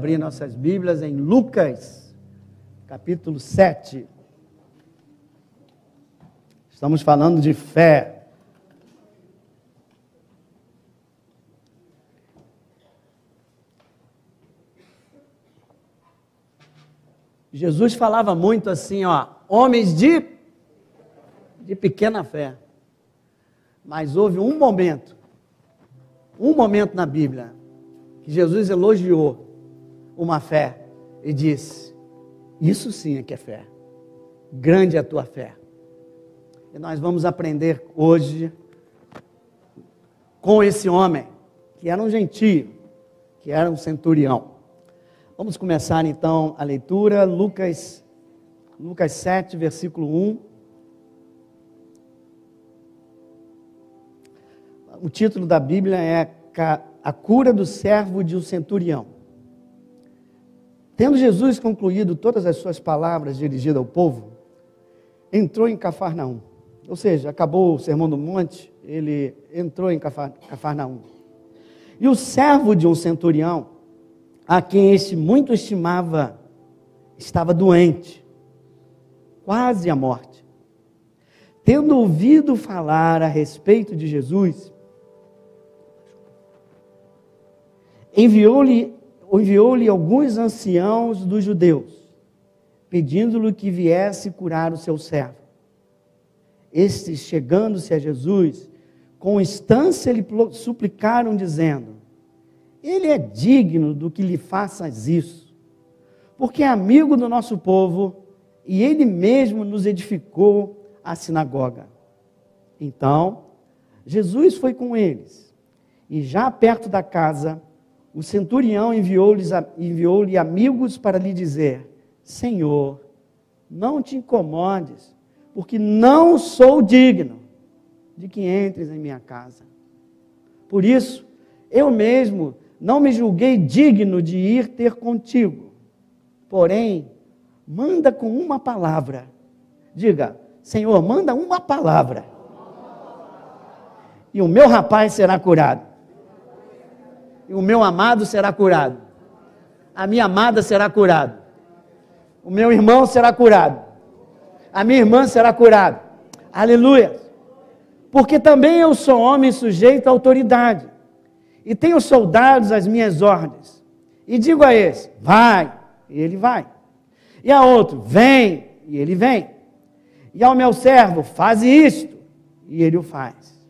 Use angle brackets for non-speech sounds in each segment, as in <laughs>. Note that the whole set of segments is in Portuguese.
abrir nossas Bíblias em Lucas, capítulo 7. Estamos falando de fé. Jesus falava muito assim, ó, homens de de pequena fé. Mas houve um momento, um momento na Bíblia, que Jesus elogiou uma fé e disse: Isso sim é que é fé. Grande é a tua fé. E nós vamos aprender hoje com esse homem, que era um gentio, que era um centurião. Vamos começar então a leitura, Lucas, Lucas 7, versículo 1. o título da Bíblia é A Cura do Servo de um Centurião. Tendo Jesus concluído todas as suas palavras dirigidas ao povo, entrou em Cafarnaum. Ou seja, acabou o sermão do monte, ele entrou em Cafarnaum. E o servo de um centurião, a quem este muito estimava, estava doente, quase à morte. Tendo ouvido falar a respeito de Jesus, enviou-lhe enviou alguns anciãos dos judeus, pedindo-lhe que viesse curar o seu servo. Estes, chegando-se a Jesus, com instância lhe suplicaram, dizendo: Ele é digno do que lhe faças isso, porque é amigo do nosso povo e ele mesmo nos edificou a sinagoga. Então, Jesus foi com eles, e já perto da casa, o centurião enviou-lhe enviou amigos para lhe dizer: Senhor, não te incomodes, porque não sou digno de que entres em minha casa. Por isso, eu mesmo não me julguei digno de ir ter contigo. Porém, manda com uma palavra. Diga, Senhor, manda uma palavra. E o meu rapaz será curado o meu amado será curado. A minha amada será curada. O meu irmão será curado. A minha irmã será curada. Aleluia. Porque também eu sou homem sujeito à autoridade. E tenho soldados às minhas ordens. E digo a esse: vai, e ele vai. E a outro: vem, e ele vem. E ao meu servo: faz isto, e ele o faz.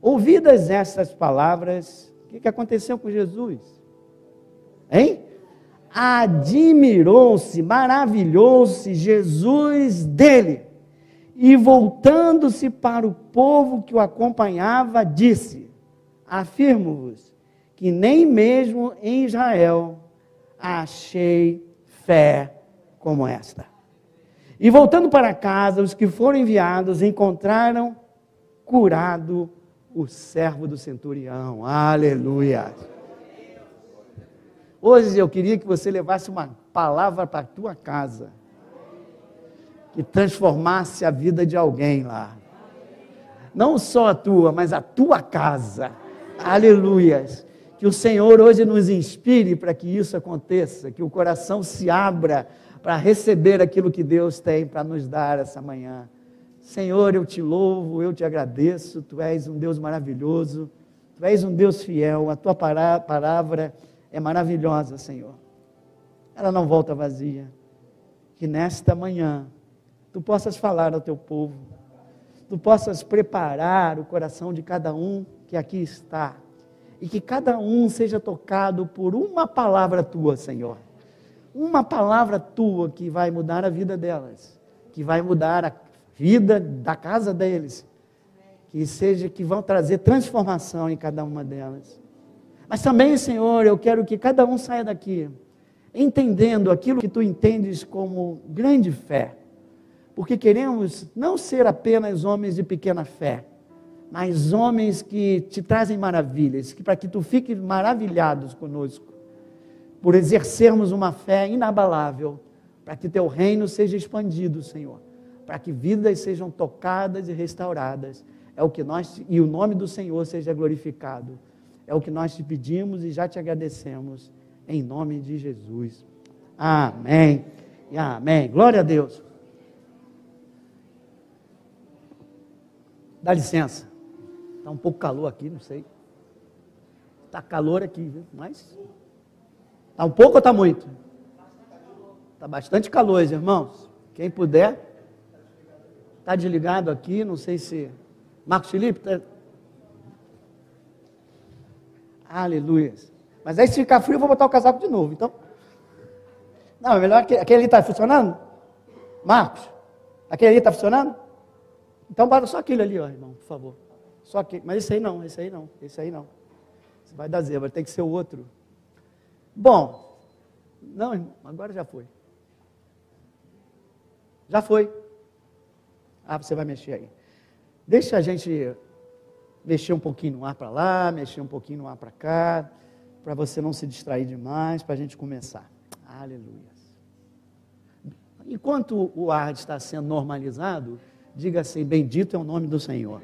Ouvidas estas palavras, que, que aconteceu com Jesus? Hein? Admirou-se, maravilhou-se Jesus dele. E voltando-se para o povo que o acompanhava, disse: Afirmo-vos que nem mesmo em Israel achei fé como esta. E voltando para casa, os que foram enviados encontraram curado o servo do centurião. Aleluia. Hoje eu queria que você levasse uma palavra para a tua casa, que transformasse a vida de alguém lá. Não só a tua, mas a tua casa. Aleluias. Que o Senhor hoje nos inspire para que isso aconteça, que o coração se abra para receber aquilo que Deus tem para nos dar essa manhã. Senhor, eu te louvo, eu te agradeço, tu és um Deus maravilhoso, tu és um Deus fiel, a tua palavra é maravilhosa, Senhor. Ela não volta vazia. Que nesta manhã tu possas falar ao teu povo, tu possas preparar o coração de cada um que aqui está, e que cada um seja tocado por uma palavra tua, Senhor. Uma palavra tua que vai mudar a vida delas, que vai mudar a vida da casa deles, que seja que vão trazer transformação em cada uma delas. Mas também, Senhor, eu quero que cada um saia daqui entendendo aquilo que tu entendes como grande fé. Porque queremos não ser apenas homens de pequena fé, mas homens que te trazem maravilhas, que para que tu fiques maravilhados conosco, por exercermos uma fé inabalável, para que teu reino seja expandido, Senhor para que vidas sejam tocadas e restauradas. É o que nós e o nome do Senhor seja glorificado. É o que nós te pedimos e já te agradecemos em nome de Jesus. Amém. E amém. Glória a Deus. Dá licença. Está um pouco calor aqui, não sei. Está calor aqui, viu? Mas. Está um pouco ou está muito? Está bastante calor, irmãos. Quem puder. Está desligado aqui, não sei se. Marcos Felipe? Tá... Aleluia. Mas aí se ficar frio, eu vou botar o casaco de novo. Então. Não, é melhor que. Aquele ali está funcionando? Marcos? Aquele ali está funcionando? Então bota só aquele ali, ó, irmão, por favor. Só aquele. Mas esse aí não, esse aí não, esse aí não. Vai dar zebra, tem que ser o outro. Bom, não, irmão, agora já foi. Já foi. Ah, você vai mexer aí. Deixa a gente mexer um pouquinho no ar para lá, mexer um pouquinho no ar para cá, para você não se distrair demais, para a gente começar. Aleluia. Enquanto o ar está sendo normalizado, diga assim: Bendito é o nome do Senhor.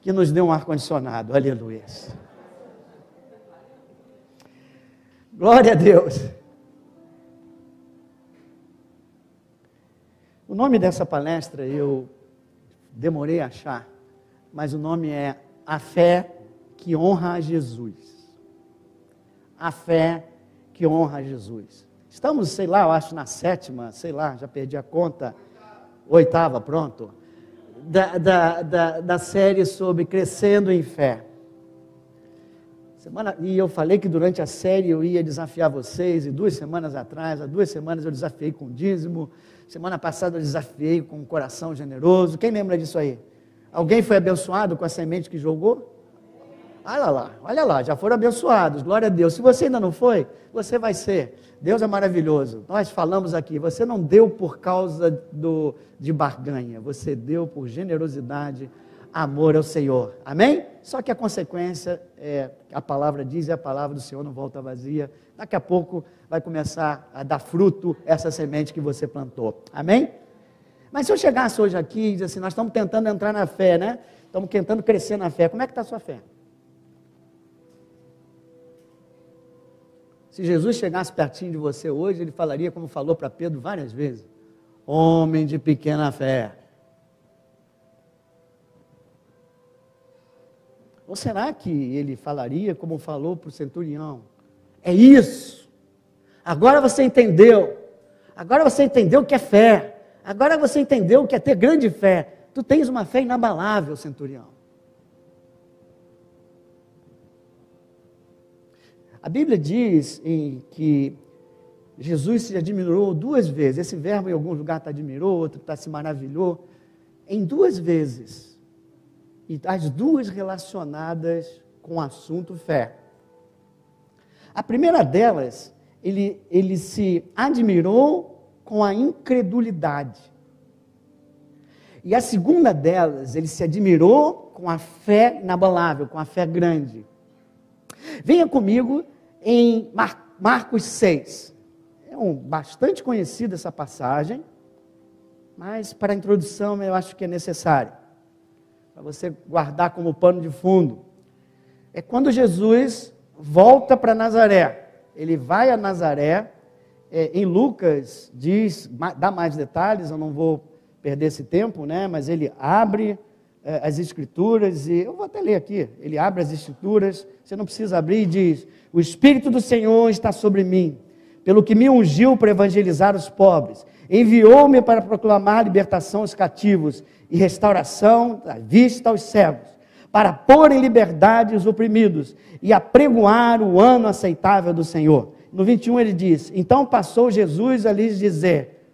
Que nos deu um ar-condicionado. Aleluia. Glória a Deus. O nome dessa palestra eu demorei a achar, mas o nome é A Fé que Honra a Jesus. A Fé que Honra a Jesus. Estamos, sei lá, eu acho na sétima, sei lá, já perdi a conta, oitava, pronto, da, da, da, da série sobre Crescendo em Fé. Semana, e eu falei que durante a série eu ia desafiar vocês, e duas semanas atrás, há duas semanas eu desafiei com dízimo, semana passada eu desafiei com um coração generoso. Quem lembra disso aí? Alguém foi abençoado com a semente que jogou? Olha lá, olha lá, já foram abençoados, glória a Deus. Se você ainda não foi, você vai ser. Deus é maravilhoso. Nós falamos aqui, você não deu por causa do, de barganha, você deu por generosidade, amor ao Senhor. Amém? Só que a consequência é, a palavra diz e a palavra do Senhor não volta vazia. Daqui a pouco vai começar a dar fruto essa semente que você plantou. Amém? Mas se eu chegasse hoje aqui e dizer assim, nós estamos tentando entrar na fé, né? Estamos tentando crescer na fé. Como é que está a sua fé? Se Jesus chegasse pertinho de você hoje, ele falaria como falou para Pedro várias vezes: Homem de pequena fé. Ou será que ele falaria como falou para o centurião? É isso. Agora você entendeu. Agora você entendeu o que é fé. Agora você entendeu o que é ter grande fé. Tu tens uma fé inabalável, centurião. A Bíblia diz em que Jesus se admirou duas vezes. Esse verbo em algum lugar está admirou, outro está se maravilhou. Em duas vezes. E as duas relacionadas com o assunto fé. A primeira delas, ele, ele se admirou com a incredulidade. E a segunda delas, ele se admirou com a fé inabalável, com a fé grande. Venha comigo em Mar Marcos 6. É um, bastante conhecida essa passagem, mas para a introdução eu acho que é necessário, para você guardar como pano de fundo. É quando Jesus volta para Nazaré. Ele vai a Nazaré, é, em Lucas diz, dá mais detalhes, eu não vou perder esse tempo, né? mas ele abre é, as escrituras, e eu vou até ler aqui. Ele abre as escrituras, você não precisa abrir e diz: O Espírito do Senhor está sobre mim, pelo que me ungiu para evangelizar os pobres, enviou-me para proclamar libertação aos cativos e restauração da vista aos cegos, para pôr em liberdade os oprimidos e apregoar o ano aceitável do Senhor. No 21 ele diz: Então passou Jesus a lhes dizer: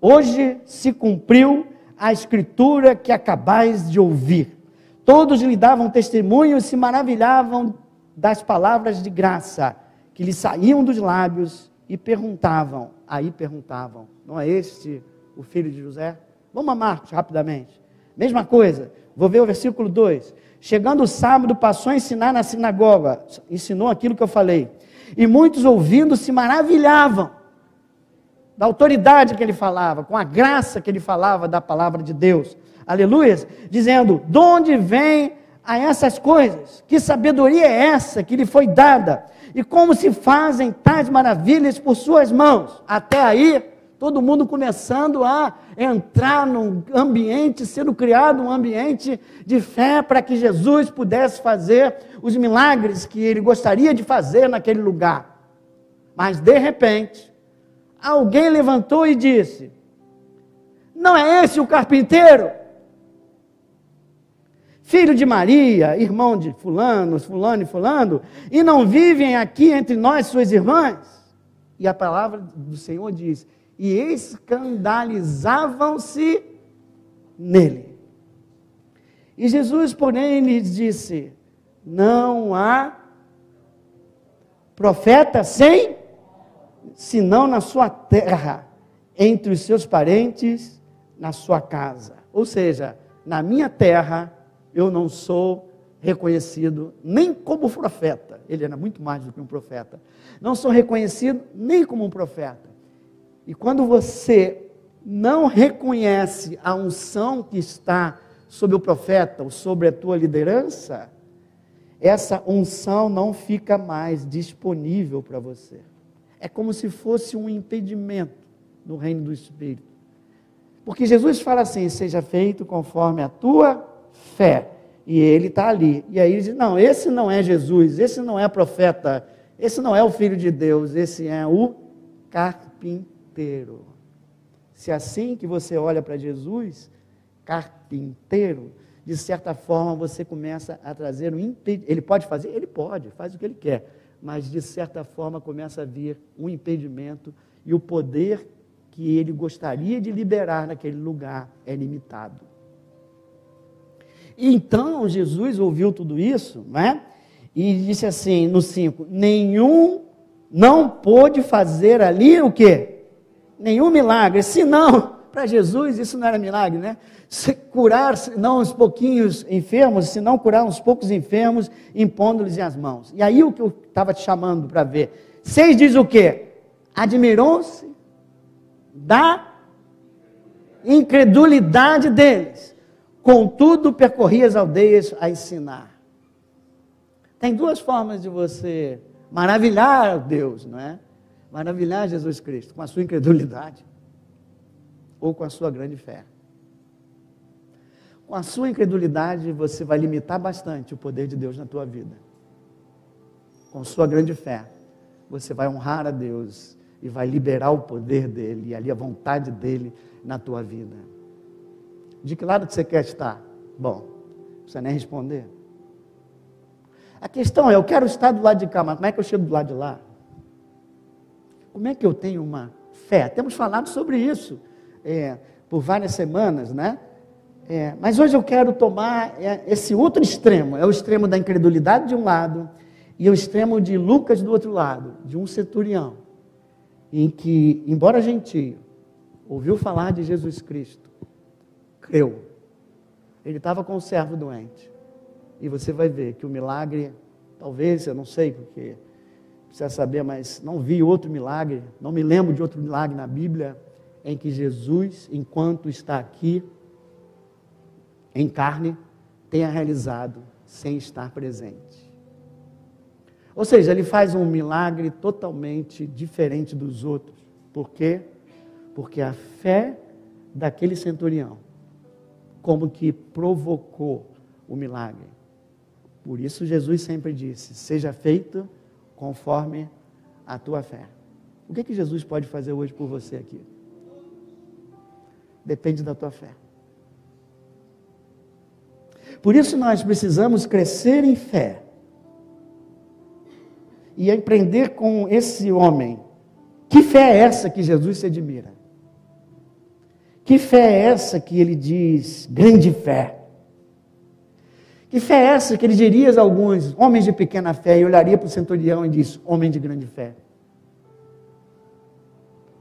Hoje se cumpriu a escritura que acabais de ouvir. Todos lhe davam testemunho e se maravilhavam das palavras de graça que lhe saíam dos lábios e perguntavam, aí perguntavam, não é este o filho de José? Vamos a Marcos rapidamente. Mesma coisa, vou ver o versículo 2. Chegando o sábado, passou a ensinar na sinagoga, ensinou aquilo que eu falei. E muitos ouvindo se maravilhavam da autoridade que ele falava, com a graça que ele falava da palavra de Deus. aleluia, dizendo: de onde vem a essas coisas? Que sabedoria é essa que lhe foi dada? E como se fazem tais maravilhas por suas mãos? Até aí, todo mundo começando a entrar num ambiente, sendo criado um ambiente de fé para que Jesus pudesse fazer os milagres que ele gostaria de fazer naquele lugar. Mas de repente, alguém levantou e disse: Não é esse o carpinteiro? Filho de Maria, irmão de fulano, fulano e fulano, e não vivem aqui entre nós suas irmãs? E a palavra do Senhor diz: e escandalizavam-se nele. E Jesus, porém, lhes disse: Não há profeta sem, senão na sua terra, entre os seus parentes, na sua casa. Ou seja, na minha terra, eu não sou reconhecido nem como profeta. Ele era muito mais do que um profeta. Não sou reconhecido nem como um profeta. E quando você não reconhece a unção que está sobre o profeta ou sobre a tua liderança, essa unção não fica mais disponível para você. É como se fosse um impedimento no reino do Espírito. Porque Jesus fala assim: seja feito conforme a tua fé. E ele está ali. E aí ele diz: não, esse não é Jesus, esse não é profeta, esse não é o Filho de Deus, esse é o carpinteiro carpinteiro. Se assim que você olha para Jesus, carpinteiro, de certa forma você começa a trazer um impedimento. Ele pode fazer? Ele pode, faz o que ele quer. Mas de certa forma começa a vir um impedimento e o poder que ele gostaria de liberar naquele lugar é limitado. Então Jesus ouviu tudo isso, né? E disse assim no 5: Nenhum não pôde fazer ali o quê? Nenhum milagre. Se não, para Jesus isso não era milagre, né? Se curar não uns pouquinhos enfermos, se não curar uns poucos enfermos, impondo-lhes as mãos. E aí o que eu estava te chamando para ver. Seis diz o quê? Admirou-se da incredulidade deles. Contudo, percorria as aldeias a ensinar. Tem duas formas de você maravilhar Deus, não é? Maravilhar Jesus Cristo com a sua incredulidade ou com a sua grande fé. Com a sua incredulidade, você vai limitar bastante o poder de Deus na tua vida. Com sua grande fé, você vai honrar a Deus e vai liberar o poder dele e ali a vontade dele na tua vida. De que lado você quer estar? Bom, não precisa nem responder. A questão é, eu quero estar do lado de cá, mas como é que eu chego do lado de lá? Como é que eu tenho uma fé? Temos falado sobre isso é, por várias semanas, né? É, mas hoje eu quero tomar é, esse outro extremo, é o extremo da incredulidade de um lado e o extremo de Lucas do outro lado, de um centurião, em que, embora gentio, ouviu falar de Jesus Cristo, creu. Ele estava com o servo doente. E você vai ver que o milagre, talvez, eu não sei, porque precisa saber, mas não vi outro milagre, não me lembro de outro milagre na Bíblia em que Jesus, enquanto está aqui em carne, tenha realizado sem estar presente. Ou seja, ele faz um milagre totalmente diferente dos outros. Por quê? Porque a fé daquele centurião, como que provocou o milagre. Por isso Jesus sempre disse: seja feito conforme a tua fé. O que, é que Jesus pode fazer hoje por você aqui? Depende da tua fé. Por isso nós precisamos crescer em fé e aprender com esse homem. Que fé é essa que Jesus se admira? Que fé é essa que ele diz grande fé? Que fé é essa que ele diria a alguns, homens de pequena fé, e olharia para o centurião e diz, homem de grande fé.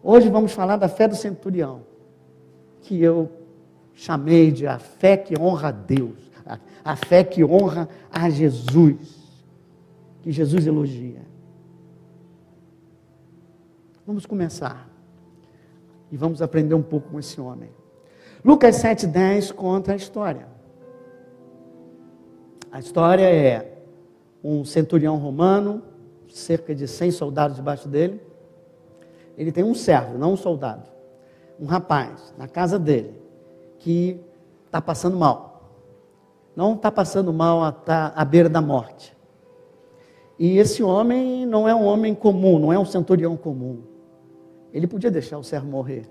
Hoje vamos falar da fé do centurião, que eu chamei de a fé que honra a Deus, a, a fé que honra a Jesus, que Jesus elogia. Vamos começar e vamos aprender um pouco com esse homem. Lucas 7,10 conta a história. A história é um centurião romano, cerca de 100 soldados debaixo dele. Ele tem um servo, não um soldado. Um rapaz, na casa dele, que está passando mal. Não está passando mal, está à beira da morte. E esse homem não é um homem comum, não é um centurião comum. Ele podia deixar o servo morrer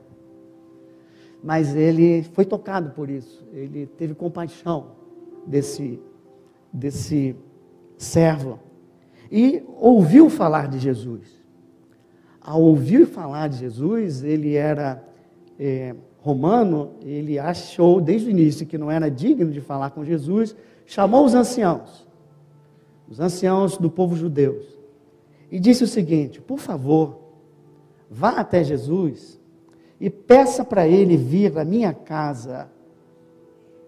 mas ele foi tocado por isso. Ele teve compaixão desse, desse servo e ouviu falar de Jesus. Ao ouvir falar de Jesus, ele era é, romano, ele achou desde o início que não era digno de falar com Jesus, chamou os anciãos, os anciãos do povo judeu, e disse o seguinte: por favor, vá até Jesus e peça para ele vir à minha casa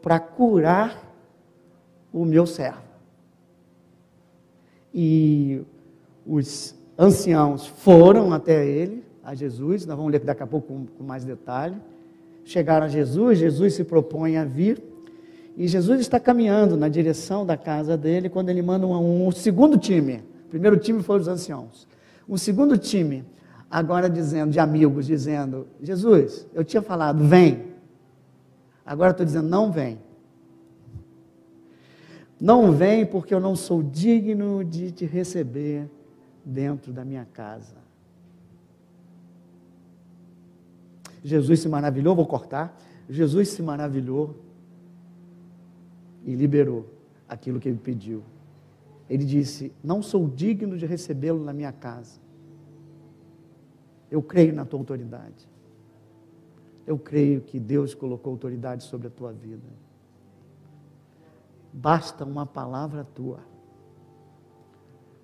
para curar o meu servo. E os anciãos foram até ele, a Jesus, nós vamos ler daqui a pouco com, com mais detalhe. Chegaram a Jesus, Jesus se propõe a vir, e Jesus está caminhando na direção da casa dele quando ele manda um, um segundo time. O primeiro time foi os anciãos. Um segundo time agora dizendo, de amigos, dizendo: Jesus, eu tinha falado, vem. Agora estou dizendo, não vem. Não vem porque eu não sou digno de te receber dentro da minha casa. Jesus se maravilhou, vou cortar. Jesus se maravilhou e liberou aquilo que ele pediu. Ele disse: Não sou digno de recebê-lo na minha casa. Eu creio na tua autoridade. Eu creio que Deus colocou autoridade sobre a tua vida. Basta uma palavra tua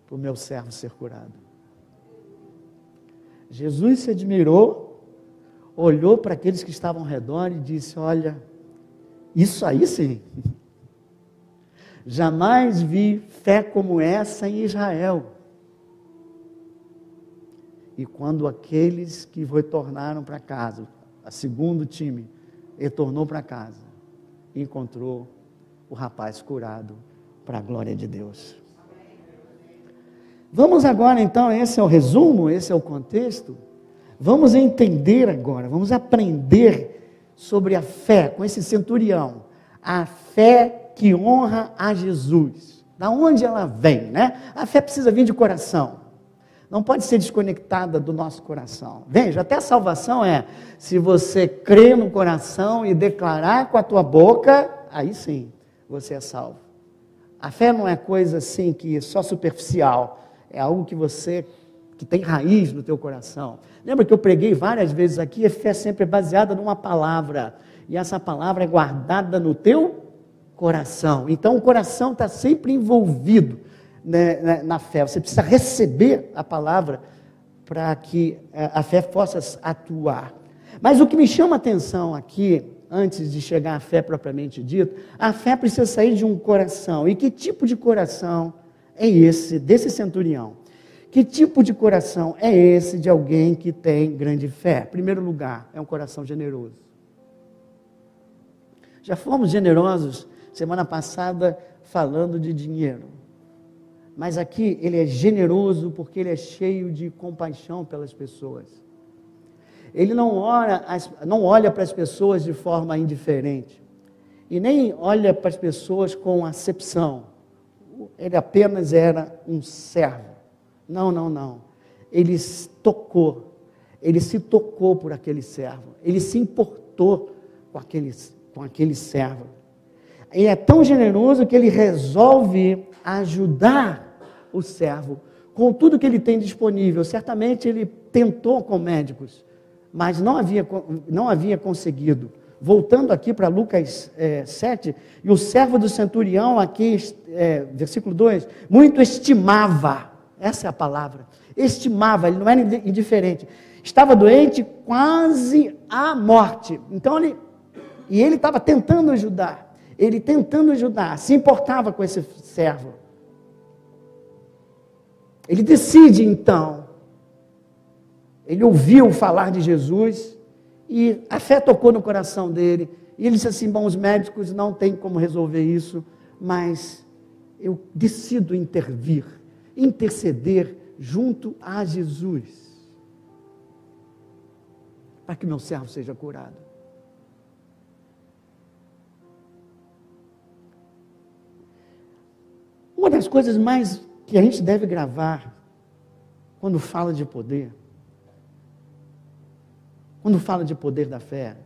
para o meu servo ser curado. Jesus se admirou, olhou para aqueles que estavam ao redor e disse: Olha, isso aí sim. Jamais vi fé como essa em Israel. E quando aqueles que retornaram para casa, a segundo time, retornou para casa, encontrou o rapaz curado para a glória de Deus. Vamos agora então, esse é o resumo, esse é o contexto. Vamos entender agora, vamos aprender sobre a fé com esse centurião. A fé que honra a Jesus. Da onde ela vem, né? A fé precisa vir de coração não pode ser desconectada do nosso coração. Veja, até a salvação é se você crer no coração e declarar com a tua boca, aí sim você é salvo. A fé não é coisa assim que é só superficial, é algo que você que tem raiz no teu coração. Lembra que eu preguei várias vezes aqui, a fé sempre é baseada numa palavra, e essa palavra é guardada no teu coração. Então o coração está sempre envolvido né, né, na fé. Você precisa receber a palavra para que eh, a fé possa atuar. Mas o que me chama a atenção aqui, antes de chegar à fé propriamente dita, a fé precisa sair de um coração. E que tipo de coração é esse desse centurião? Que tipo de coração é esse de alguém que tem grande fé? Primeiro lugar, é um coração generoso. Já fomos generosos semana passada falando de dinheiro. Mas aqui ele é generoso porque ele é cheio de compaixão pelas pessoas. Ele não, ora, não olha para as pessoas de forma indiferente. E nem olha para as pessoas com acepção. Ele apenas era um servo. Não, não, não. Ele tocou. Ele se tocou por aquele servo. Ele se importou com aquele, com aquele servo. Ele é tão generoso que ele resolve ajudar o servo com tudo que ele tem disponível. Certamente ele tentou com médicos, mas não havia, não havia conseguido. Voltando aqui para Lucas é, 7, e o servo do centurião, aqui, é, versículo 2, muito estimava, essa é a palavra, estimava, ele não era indiferente, estava doente quase à morte. Então ele, e ele estava tentando ajudar, ele tentando ajudar, se importava com esse servo. Ele decide então. Ele ouviu falar de Jesus e a fé tocou no coração dele E ele disse assim: Bom, os médicos não têm como resolver isso, mas eu decido intervir, interceder junto a Jesus, para que meu servo seja curado. Uma das coisas mais que a gente deve gravar quando fala de poder, quando fala de poder da fé,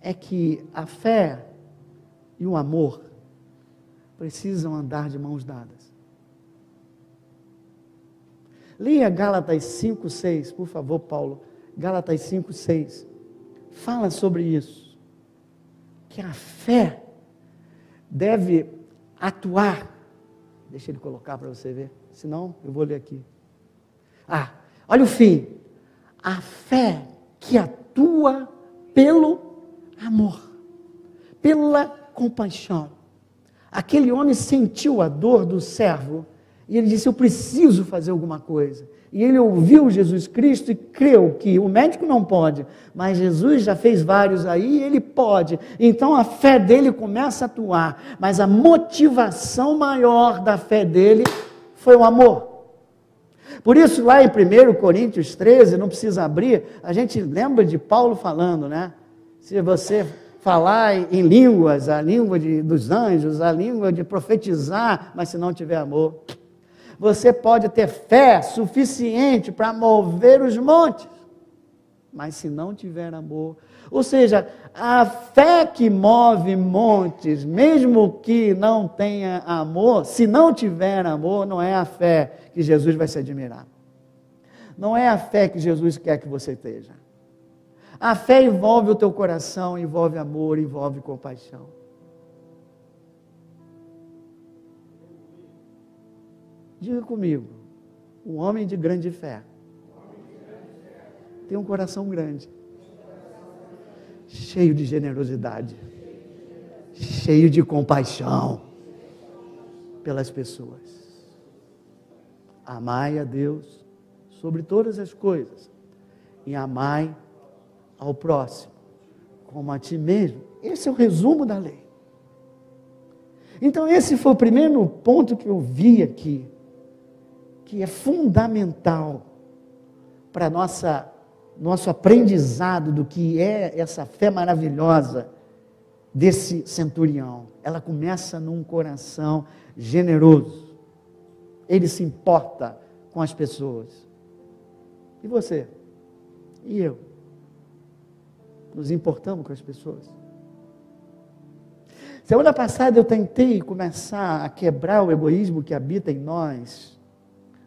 é que a fé e o amor precisam andar de mãos dadas. Leia Gálatas 5, 6, por favor, Paulo. Gálatas 5, 6. Fala sobre isso. Que a fé deve atuar. Deixa ele colocar para você ver. Senão, eu vou ler aqui. Ah, olha o fim. A fé que atua pelo amor, pela compaixão. Aquele homem sentiu a dor do servo e ele disse: Eu preciso fazer alguma coisa. E ele ouviu Jesus Cristo e creu que o médico não pode, mas Jesus já fez vários aí e ele pode. Então a fé dele começa a atuar, mas a motivação maior da fé dele foi o amor. Por isso, lá em 1 Coríntios 13, não precisa abrir, a gente lembra de Paulo falando, né? Se você falar em línguas, a língua de, dos anjos, a língua de profetizar, mas se não tiver amor, você pode ter fé suficiente para mover os montes, mas se não tiver amor, ou seja, a fé que move montes, mesmo que não tenha amor, se não tiver amor, não é a fé que Jesus vai se admirar. Não é a fé que Jesus quer que você esteja. A fé envolve o teu coração, envolve amor, envolve compaixão. Diga comigo, um homem de grande fé tem um coração grande, cheio de generosidade, cheio de compaixão pelas pessoas. Amai a Deus sobre todas as coisas e amai ao próximo como a ti mesmo. Esse é o resumo da lei. Então, esse foi o primeiro ponto que eu vi aqui que é fundamental para nossa nosso aprendizado do que é essa fé maravilhosa desse centurião. Ela começa num coração generoso. Ele se importa com as pessoas. E você? E eu? Nos importamos com as pessoas? Semana passada eu tentei começar a quebrar o egoísmo que habita em nós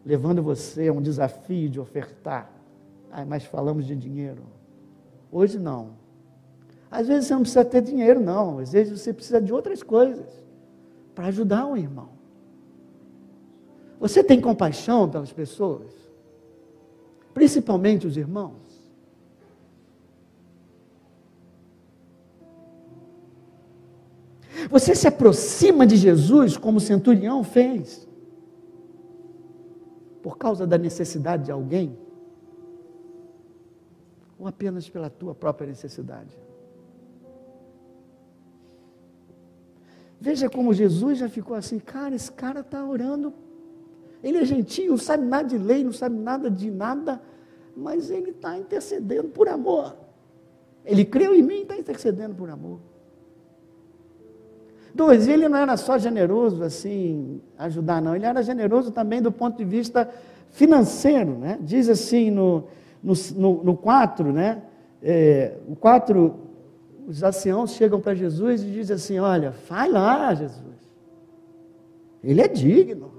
levando você a um desafio de ofertar. Ah, mas falamos de dinheiro. Hoje não. Às vezes você não precisa ter dinheiro, não. Às vezes você precisa de outras coisas para ajudar o irmão. Você tem compaixão pelas pessoas? Principalmente os irmãos? Você se aproxima de Jesus como o centurião fez? por causa da necessidade de alguém? Ou apenas pela tua própria necessidade? Veja como Jesus já ficou assim, cara, esse cara está orando. Ele é gentil, não sabe nada de lei, não sabe nada de nada, mas ele está intercedendo por amor. Ele creu em mim e está intercedendo por amor. Dois, ele não era só generoso assim, ajudar, não. Ele era generoso também do ponto de vista financeiro, né? Diz assim no, no, no, no 4, né? É, o 4, os anciãos chegam para Jesus e dizem assim: Olha, vai lá, Jesus. Ele é digno.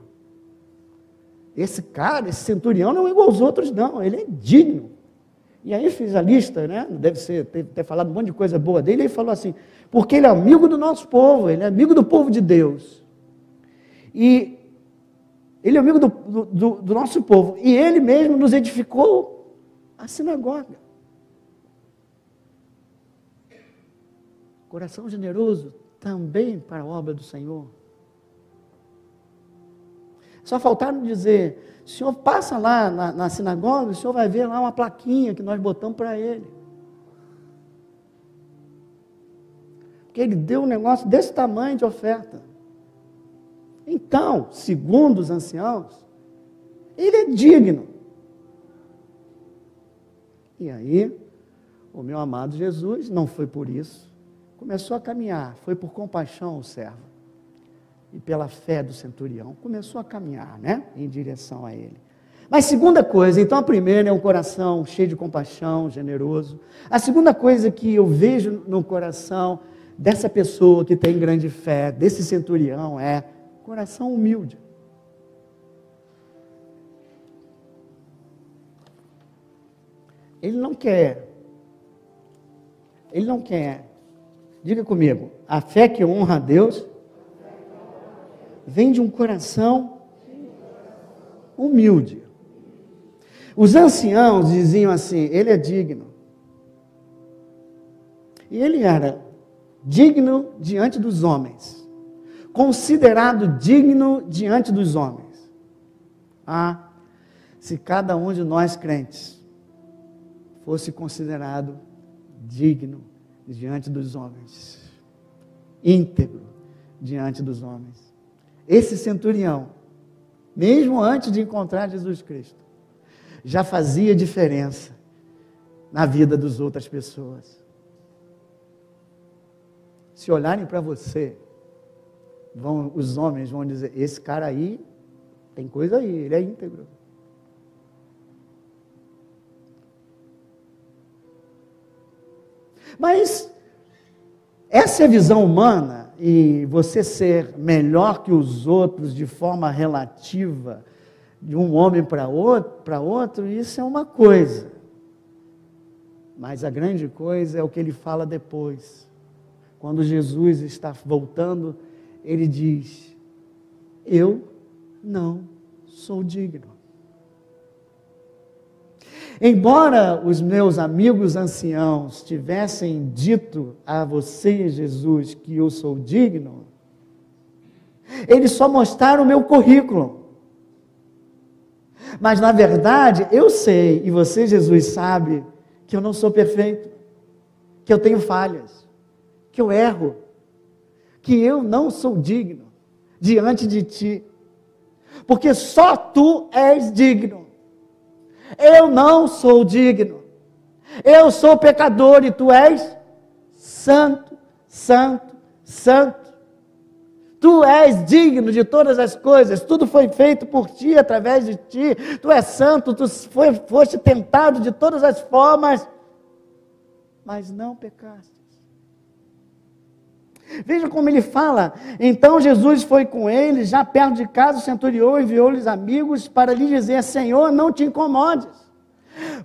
Esse cara, esse centurião não é igual aos outros, não. Ele é digno. E aí fiz a lista, né? Deve ser, ter, ter falado um monte de coisa boa dele. Ele falou assim: porque ele é amigo do nosso povo, ele é amigo do povo de Deus. E ele é amigo do, do, do nosso povo. E ele mesmo nos edificou a sinagoga. Coração generoso também para a obra do Senhor. Só faltaram dizer, o senhor passa lá na, na sinagoga, o senhor vai ver lá uma plaquinha que nós botamos para ele. Porque ele deu um negócio desse tamanho de oferta. Então, segundo os anciãos, ele é digno. E aí, o meu amado Jesus não foi por isso, começou a caminhar, foi por compaixão o servo. E pela fé do centurião, começou a caminhar, né, em direção a ele. Mas segunda coisa, então a primeira é um coração cheio de compaixão, generoso. A segunda coisa que eu vejo no coração dessa pessoa que tem grande fé, desse centurião, é coração humilde. Ele não quer, ele não quer, diga comigo, a fé que honra a Deus vem de um coração humilde. Os anciãos diziam assim: ele é digno. E ele era digno diante dos homens, considerado digno diante dos homens. Ah, se cada um de nós crentes fosse considerado digno diante dos homens, íntegro diante dos homens. Esse centurião, mesmo antes de encontrar Jesus Cristo, já fazia diferença na vida das outras pessoas. Se olharem para você, vão, os homens vão dizer: esse cara aí tem coisa aí, ele é íntegro. Mas essa é a visão humana e você ser melhor que os outros de forma relativa de um homem para outro, para outro, isso é uma coisa. Mas a grande coisa é o que ele fala depois. Quando Jesus está voltando, ele diz: Eu não sou digno. Embora os meus amigos anciãos tivessem dito a você, Jesus, que eu sou digno, eles só mostraram o meu currículo. Mas na verdade, eu sei, e você, Jesus, sabe, que eu não sou perfeito, que eu tenho falhas, que eu erro, que eu não sou digno diante de ti, porque só tu és digno. Eu não sou digno. Eu sou pecador e tu és santo, santo, santo. Tu és digno de todas as coisas, tudo foi feito por ti, através de ti. Tu és santo, tu foi, foste tentado de todas as formas, mas não pecaste. Veja como ele fala. Então Jesus foi com ele, já perto de casa, o centurião enviou-lhes amigos para lhe dizer: Senhor, não te incomodes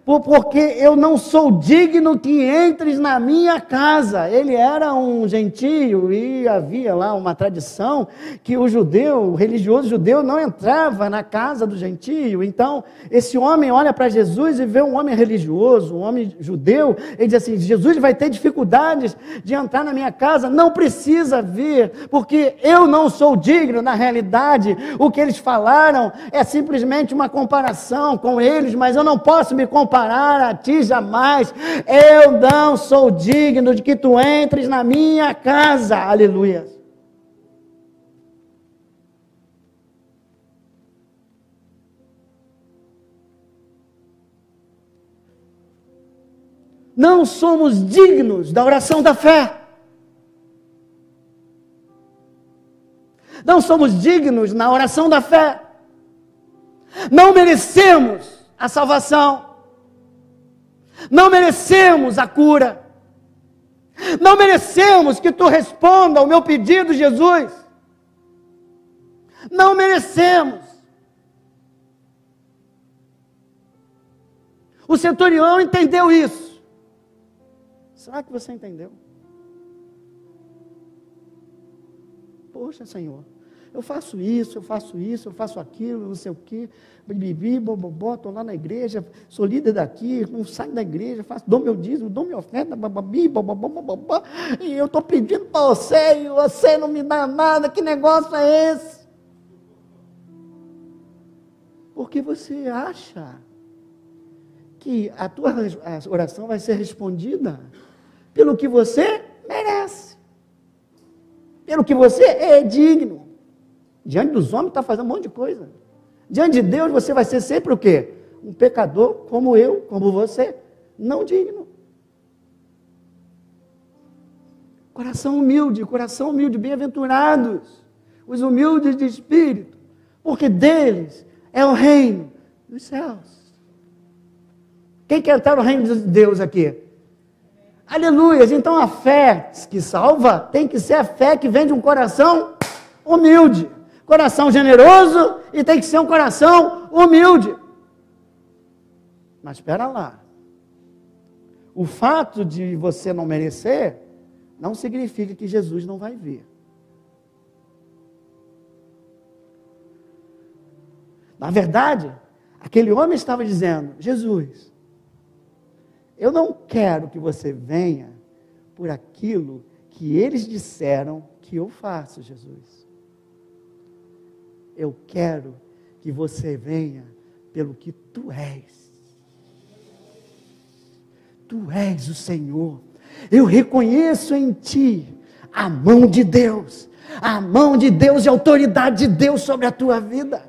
porque eu não sou digno que entres na minha casa. Ele era um gentio e havia lá uma tradição que o judeu, o religioso judeu, não entrava na casa do gentio. Então, esse homem olha para Jesus e vê um homem religioso, um homem judeu, ele diz assim: Jesus vai ter dificuldades de entrar na minha casa, não precisa vir, porque eu não sou digno. Na realidade, o que eles falaram é simplesmente uma comparação com eles, mas eu não posso me me comparar a ti jamais. Eu não sou digno de que tu entres na minha casa. Aleluia. Não somos dignos da oração da fé. Não somos dignos na oração da fé. Não merecemos a salvação. Não merecemos a cura. Não merecemos que tu responda ao meu pedido, Jesus. Não merecemos. O centurião entendeu isso. Será que você entendeu? Poxa, Senhor eu faço isso, eu faço isso, eu faço aquilo, não sei o quê, bibi, bobobó, estou lá na igreja, sou líder daqui, não saio da igreja, faço, dou meu dízimo, dou minha oferta, bababi, bobobó, bobobó, e eu estou pedindo para você, e você não me dá nada, que negócio é esse? Porque você acha que a tua oração vai ser respondida pelo que você merece. pelo que você é digno. Diante dos homens está fazendo um monte de coisa. Diante de Deus você vai ser sempre o quê? Um pecador como eu, como você, não digno. Coração humilde, coração humilde, bem-aventurados, os humildes de espírito, porque deles é o reino dos céus. Quem quer entrar no reino de Deus aqui? Aleluias! Então a fé que salva tem que ser a fé que vem de um coração humilde, coração generoso e tem que ser um coração humilde. Mas espera lá. O fato de você não merecer não significa que Jesus não vai vir. Na verdade, aquele homem estava dizendo: Jesus, eu não quero que você venha por aquilo que eles disseram que eu faço, Jesus. Eu quero que você venha pelo que tu és. Tu és o Senhor. Eu reconheço em ti a mão de Deus, a mão de Deus e a autoridade de Deus sobre a tua vida.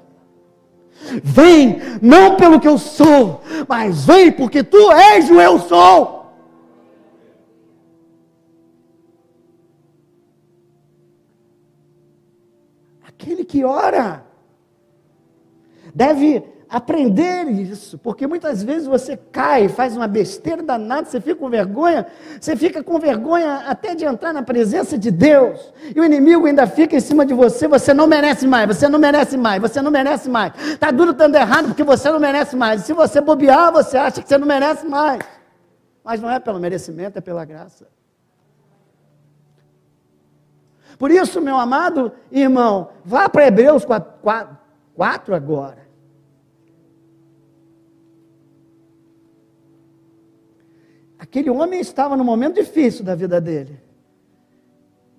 Vem, não pelo que eu sou, mas vem porque tu és o eu sou. Aquele que ora deve aprender isso, porque muitas vezes você cai, faz uma besteira danada, você fica com vergonha, você fica com vergonha até de entrar na presença de Deus, e o inimigo ainda fica em cima de você, você não merece mais, você não merece mais, você não merece mais, está duro estando errado porque você não merece mais, se você bobear, você acha que você não merece mais, mas não é pelo merecimento, é pela graça. Por isso, meu amado irmão, vá para Hebreus 4, 4, 4 agora. Aquele homem estava num momento difícil da vida dele.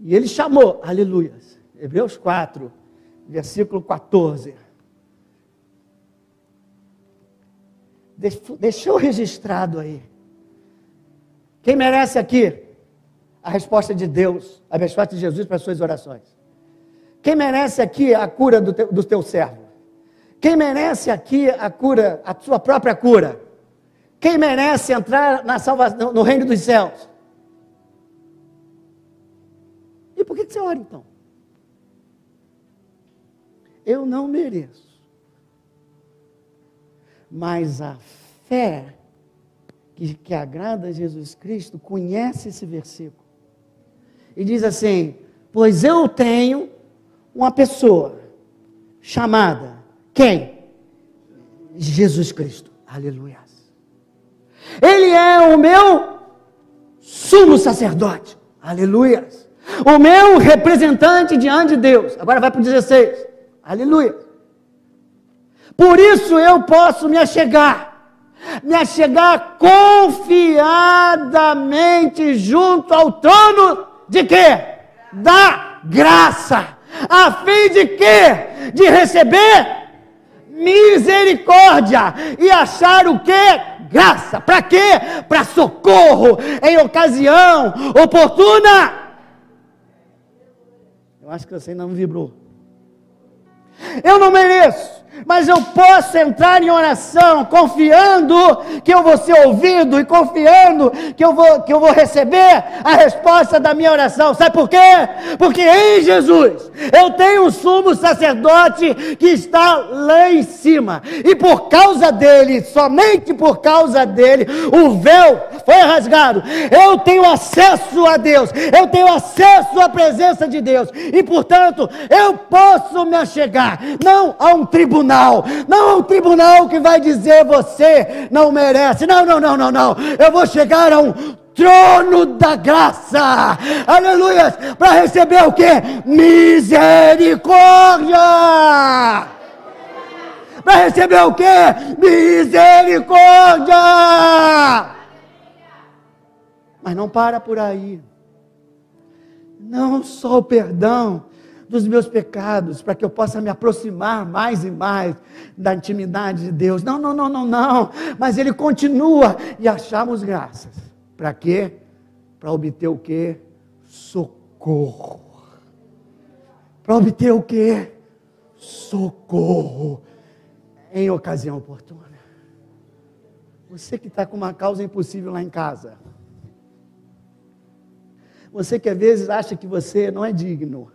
E ele chamou, aleluias. Hebreus 4, versículo 14. Deixou registrado aí. Quem merece aqui a resposta de Deus, a resposta de Jesus para as suas orações? Quem merece aqui a cura do teu, do teu servo? Quem merece aqui a cura, a sua própria cura? Quem merece entrar na salvação, no reino dos céus? E por que você ora então? Eu não mereço. Mas a fé que, que agrada a Jesus Cristo conhece esse versículo. E diz assim: Pois eu tenho uma pessoa chamada quem? Jesus Cristo. Aleluia. Ele é o meu sumo sacerdote. Aleluia. O meu representante diante de Deus. Agora vai para o 16. Aleluia. Por isso eu posso me achegar. Me achegar confiadamente junto ao trono de quê? Da graça. A fim de quê? De receber misericórdia e achar o quê? graça. Para quê? Para socorro em ocasião oportuna. Eu acho que você ainda não vibrou. Eu não mereço mas eu posso entrar em oração confiando que eu vou ser ouvido e confiando que eu vou, que eu vou receber a resposta da minha oração. Sabe por quê? Porque em Jesus eu tenho um sumo sacerdote que está lá em cima, e por causa dele, somente por causa dele, o véu foi rasgado. Eu tenho acesso a Deus, eu tenho acesso à presença de Deus, e portanto eu posso me achegar, não a um tribunal tribunal, não é um tribunal que vai dizer você não merece. Não, não, não, não, não. Eu vou chegar a um trono da graça, aleluia, para receber o que? Misericórdia! Para receber o que? Misericórdia! Mas não para por aí. Não só o perdão, dos meus pecados, para que eu possa me aproximar mais e mais da intimidade de Deus. Não, não, não, não, não. Mas ele continua e achamos graças. Para quê? Para obter o quê? Socorro. para obter o quê? Socorro em ocasião oportuna. Você que está com uma causa impossível lá em casa. Você que às vezes acha que você não é digno.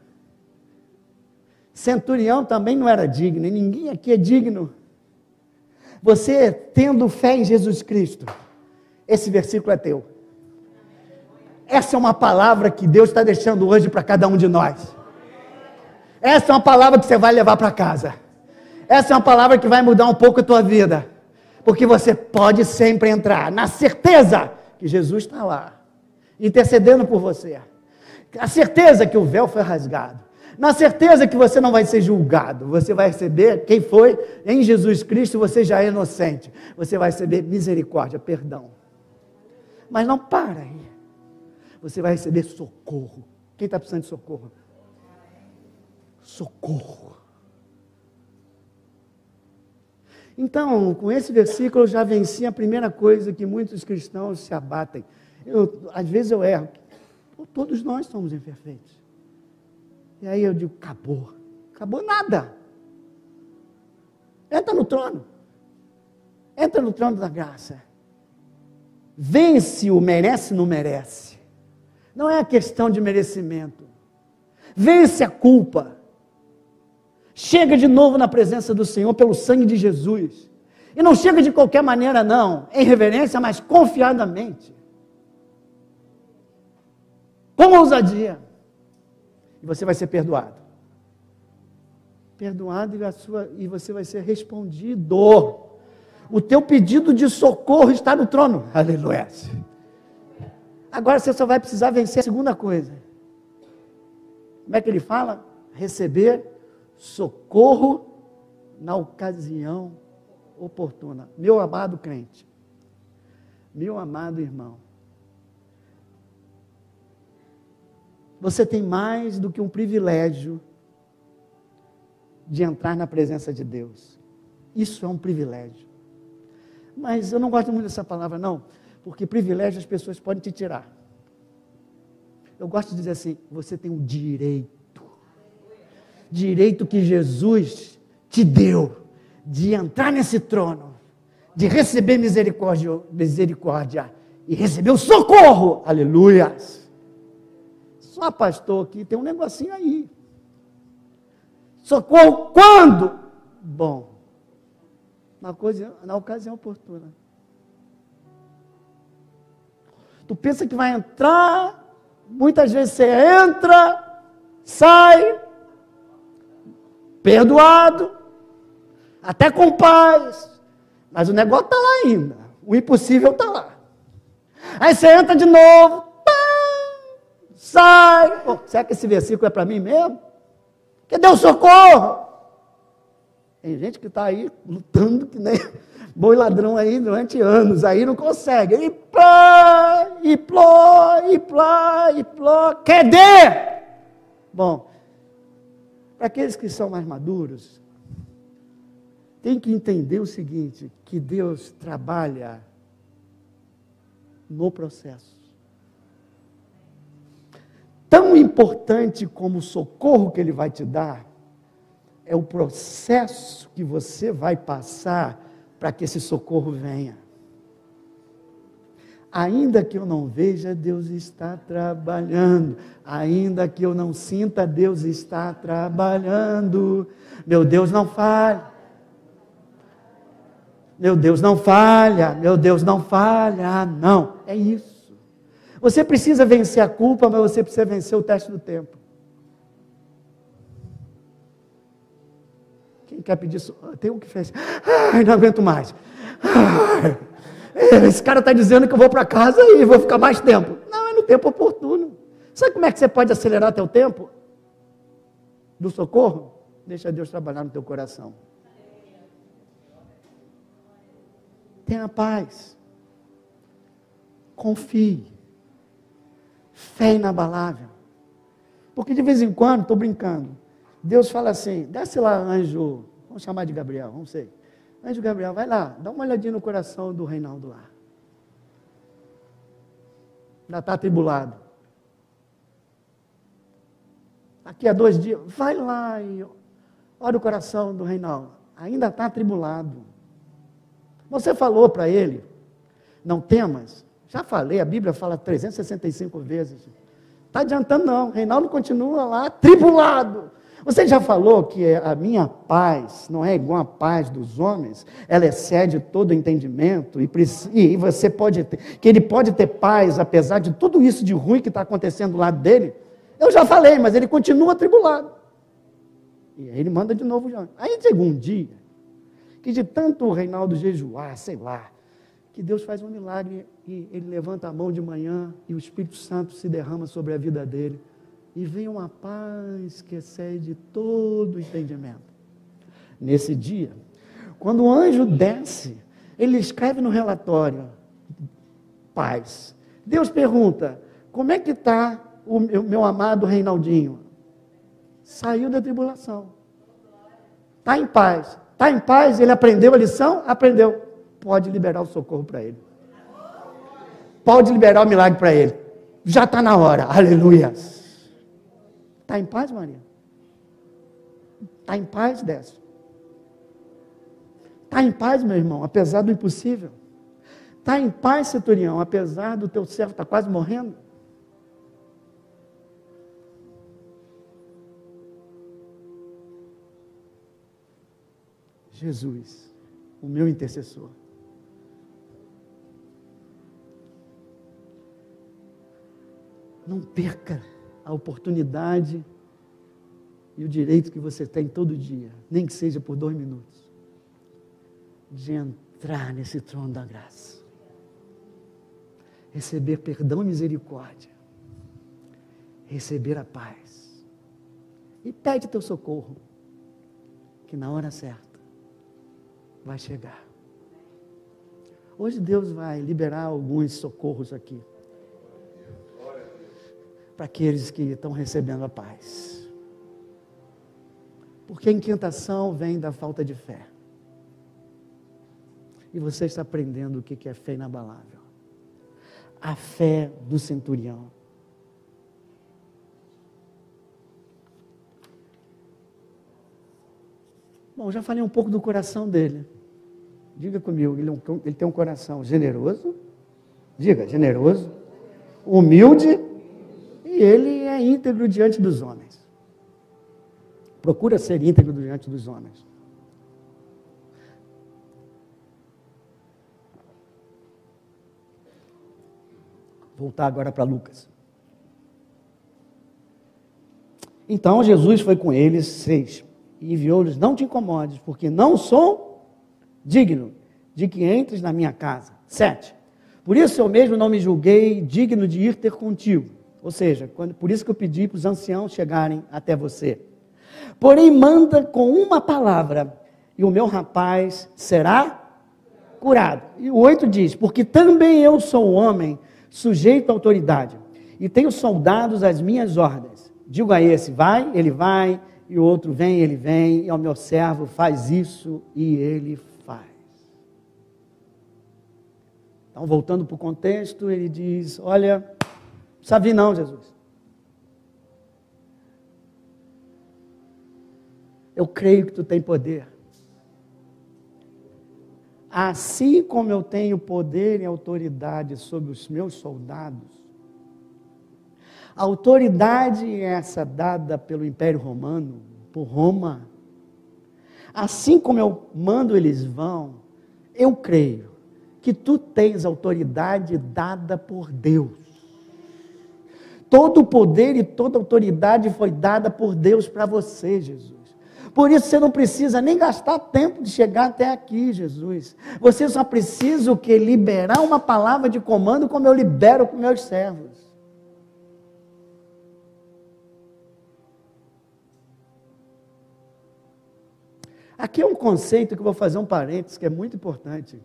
Centurião também não era digno, e ninguém aqui é digno. Você tendo fé em Jesus Cristo, esse versículo é teu. Essa é uma palavra que Deus está deixando hoje para cada um de nós. Essa é uma palavra que você vai levar para casa. Essa é uma palavra que vai mudar um pouco a tua vida. Porque você pode sempre entrar na certeza que Jesus está lá, intercedendo por você. A certeza que o véu foi rasgado. Na certeza que você não vai ser julgado. Você vai receber quem foi em Jesus Cristo, você já é inocente. Você vai receber misericórdia, perdão. Mas não para aí. Você vai receber socorro. Quem está precisando de socorro? socorro. Então, com esse versículo eu já venci a primeira coisa que muitos cristãos se abatem. Eu, às vezes eu erro. Todos nós somos imperfeitos. E aí eu digo, acabou. Acabou nada. Entra no trono. Entra no trono da graça. Vence o merece, não merece. Não é a questão de merecimento. Vence a culpa. Chega de novo na presença do Senhor pelo sangue de Jesus. E não chega de qualquer maneira, não, em reverência, mas confiadamente. Com ousadia. E você vai ser perdoado. Perdoado e, a sua, e você vai ser respondido. O teu pedido de socorro está no trono. Aleluia. Agora você só vai precisar vencer a segunda coisa. Como é que ele fala? Receber socorro na ocasião oportuna. Meu amado crente, meu amado irmão, você tem mais do que um privilégio de entrar na presença de Deus. Isso é um privilégio. Mas eu não gosto muito dessa palavra, não, porque privilégio as pessoas podem te tirar. Eu gosto de dizer assim: você tem o direito direito que Jesus te deu de entrar nesse trono, de receber misericórdia, misericórdia e receber o socorro. Aleluia! Só pastor aqui tem um negocinho aí. Socorro quando? Bom, na, coisa, na ocasião oportuna. Tu pensa que vai entrar, muitas vezes você entra, sai, perdoado, até com paz, mas o negócio está lá ainda, o impossível está lá. Aí você entra de novo, sai. Oh, será que esse versículo é para mim mesmo? Que deu socorro. Tem gente que está aí lutando que nem <laughs> boi ladrão aí durante anos, aí não consegue. E plá, e pló, e plá, e pló. Cadê? Bom, para aqueles que são mais maduros, tem que entender o seguinte: que Deus trabalha no processo. Tão importante como o socorro que Ele vai te dar, é o processo que você vai passar para que esse socorro venha. Ainda que eu não veja, Deus está trabalhando. Ainda que eu não sinta, Deus está trabalhando. Meu Deus não falha. Meu Deus não falha. Meu Deus não falha. Não, é isso. Você precisa vencer a culpa, mas você precisa vencer o teste do tempo. Quem quer pedir isso? Tem um que fez. Ai, não aguento mais. Ai. Esse cara está dizendo que eu vou para casa e vou ficar mais tempo. Não, é no tempo oportuno. Sabe como é que você pode acelerar teu tempo? Do socorro? Deixa Deus trabalhar no teu coração. Tenha paz. Confie. Fé inabalável. Porque de vez em quando, estou brincando, Deus fala assim: desce lá, anjo, vamos chamar de Gabriel, não sei. Anjo Gabriel, vai lá, dá uma olhadinha no coração do Reinaldo lá. Ainda está atribulado. aqui há dois dias, vai lá e olha o coração do Reinaldo. Ainda está atribulado. Você falou para ele, não temas. Já falei, a Bíblia fala 365 vezes. Está adiantando não, Reinaldo continua lá, tribulado. Você já falou que a minha paz não é igual à paz dos homens, ela excede todo entendimento e, e você pode ter, que ele pode ter paz apesar de tudo isso de ruim que está acontecendo do lado dele. Eu já falei, mas ele continua tribulado. E aí ele manda de novo. Aí chegou um dia que de tanto o Reinaldo jejuar, sei lá, que Deus faz um milagre e ele levanta a mão de manhã e o Espírito Santo se derrama sobre a vida dele e vem uma paz que excede todo o entendimento. Nesse dia, quando o anjo desce, ele escreve no relatório: paz. Deus pergunta: como é que está o meu, meu amado Reinaldinho? Saiu da tribulação. Está em paz. Está em paz? Ele aprendeu a lição? Aprendeu. Pode liberar o socorro para ele. Pode liberar o milagre para ele. Já está na hora. Aleluia. Está em paz, Maria? Está em paz, Décio? Está em paz, meu irmão, apesar do impossível? Está em paz, Centurião, apesar do teu servo estar tá quase morrendo? Jesus, o meu intercessor. Não perca a oportunidade e o direito que você tem todo dia, nem que seja por dois minutos, de entrar nesse trono da graça, receber perdão e misericórdia, receber a paz, e pede teu socorro, que na hora certa vai chegar. Hoje Deus vai liberar alguns socorros aqui para aqueles que estão recebendo a paz. Porque a inquietação vem da falta de fé. E você está aprendendo o que é fé inabalável. A fé do centurião. Bom, já falei um pouco do coração dele. Diga comigo, ele, é ele tem um coração generoso. Diga, generoso, humilde e ele é íntegro diante dos homens. Procura ser íntegro diante dos homens. Voltar agora para Lucas. Então Jesus foi com eles, seis, e enviou-lhes: Não te incomodes, porque não sou digno de que entres na minha casa. Sete. Por isso eu mesmo não me julguei digno de ir ter contigo ou seja, quando, por isso que eu pedi para os anciãos chegarem até você. Porém, manda com uma palavra, e o meu rapaz será curado. E o 8 diz: Porque também eu sou homem sujeito à autoridade, e tenho soldados às minhas ordens. Digo a esse: vai, ele vai, e o outro vem, ele vem, e ao meu servo faz isso, e ele faz. Então, voltando para o contexto, ele diz: Olha, precisa vir, não, Jesus. Eu creio que tu tem poder. Assim como eu tenho poder e autoridade sobre os meus soldados, a autoridade é essa dada pelo Império Romano, por Roma. Assim como eu mando eles vão, eu creio que tu tens autoridade dada por Deus. Todo o poder e toda autoridade foi dada por Deus para você, Jesus. Por isso você não precisa nem gastar tempo de chegar até aqui, Jesus. Você só precisa o que liberar uma palavra de comando como eu libero com meus servos. Aqui é um conceito que eu vou fazer um parênteses que é muito importante.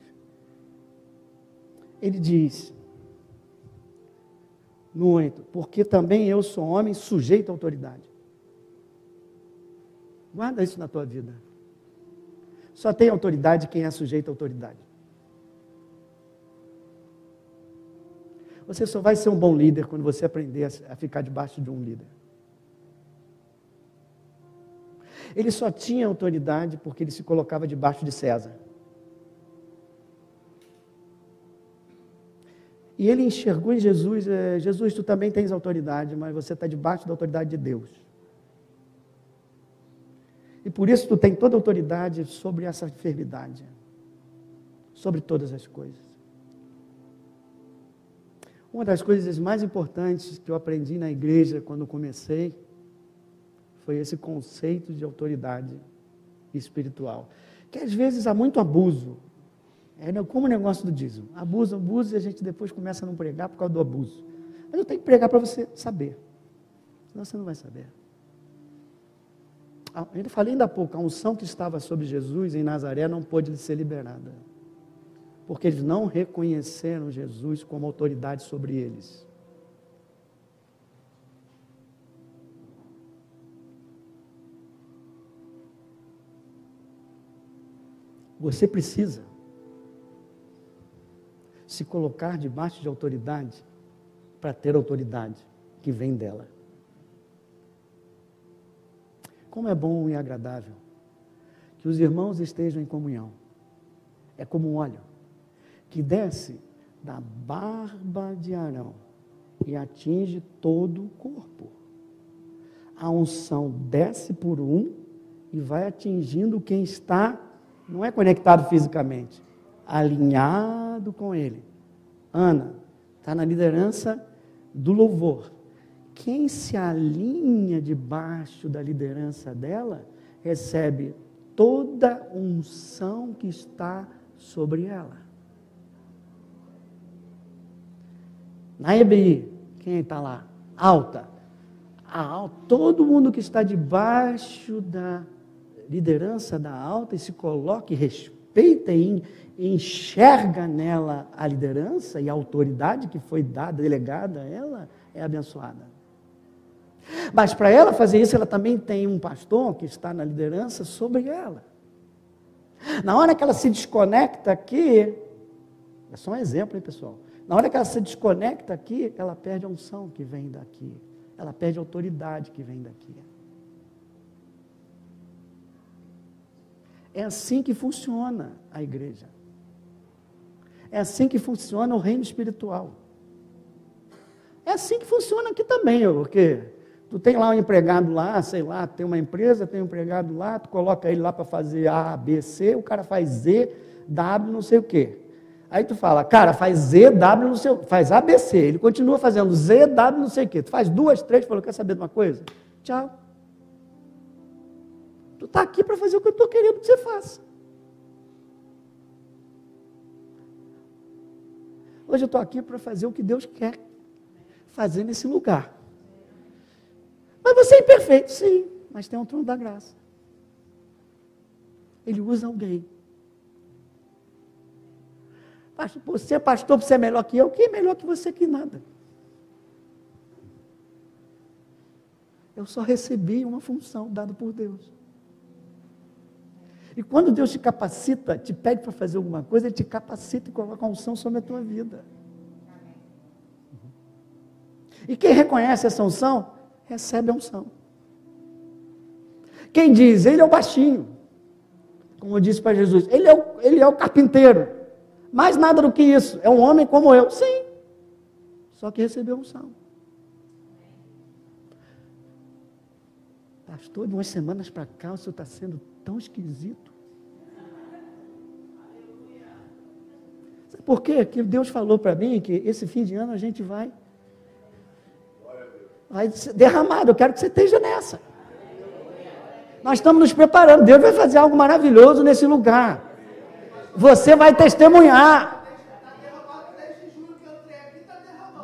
Ele diz: no 8, porque também eu sou homem sujeito à autoridade. Guarda isso na tua vida. Só tem autoridade quem é sujeito à autoridade. Você só vai ser um bom líder quando você aprender a ficar debaixo de um líder. Ele só tinha autoridade porque ele se colocava debaixo de César. E ele enxergou em Jesus: é, Jesus, tu também tens autoridade, mas você está debaixo da autoridade de Deus. E por isso tu tem toda a autoridade sobre essa enfermidade, sobre todas as coisas. Uma das coisas mais importantes que eu aprendi na igreja quando comecei foi esse conceito de autoridade espiritual. Que às vezes há muito abuso. É como o negócio do dízimo. Abuso, abuso e a gente depois começa a não pregar por causa do abuso. Mas eu tenho que pregar para você saber. Senão você não vai saber. Ah, eu falei ainda há pouco, a unção que estava sobre Jesus em Nazaré não pôde ser liberada. Porque eles não reconheceram Jesus como autoridade sobre eles. Você precisa se colocar debaixo de autoridade para ter autoridade que vem dela. Como é bom e agradável que os irmãos estejam em comunhão. É como um óleo que desce da barba de Arão e atinge todo o corpo. A unção desce por um e vai atingindo quem está não é conectado fisicamente, alinhado com Ele. Ana está na liderança do louvor. Quem se alinha debaixo da liderança dela, recebe toda unção que está sobre ela. Na EBI, quem está lá? Alta. Todo mundo que está debaixo da liderança da alta e se coloca e respeita e enxerga nela a liderança e a autoridade que foi dada, delegada a ela, é abençoada. Mas para ela fazer isso, ela também tem um pastor que está na liderança sobre ela. Na hora que ela se desconecta aqui, é só um exemplo, hein, pessoal? Na hora que ela se desconecta aqui, ela perde a unção que vem daqui. Ela perde a autoridade que vem daqui. É assim que funciona a igreja. É assim que funciona o reino espiritual. É assim que funciona aqui também, porque tu tem lá um empregado lá, sei lá, tem uma empresa, tem um empregado lá, tu coloca ele lá para fazer A, B, C, o cara faz Z, W, não sei o quê. Aí tu fala, cara, faz Z, W, não sei, faz A, B, C. Ele continua fazendo Z, W, não sei o quê. Tu faz duas, três, falou, quer saber de uma coisa? Tchau. Tu está aqui para fazer o que eu estou querendo que você faça. Hoje eu estou aqui para fazer o que Deus quer fazer nesse lugar. Mas você é imperfeito, sim, mas tem um trono da graça. Ele usa alguém. Pastor, você é pastor, você é melhor que eu. Quem é melhor que você que nada? Eu só recebi uma função dada por Deus. E quando Deus te capacita, te pede para fazer alguma coisa, Ele te capacita e coloca a unção sobre a tua vida. E quem reconhece essa unção, recebe a unção. Quem diz, ele é o baixinho, como eu disse para Jesus, ele é, o, ele é o carpinteiro. Mais nada do que isso, é um homem como eu. Sim, só que recebeu unção. Pastor, de umas semanas para cá, o senhor está sendo tão esquisito. Sabe por quê? Que Deus falou para mim que esse fim de ano a gente vai, vai derramado. Eu quero que você esteja nessa. Nós estamos nos preparando. Deus vai fazer algo maravilhoso nesse lugar. Você vai testemunhar.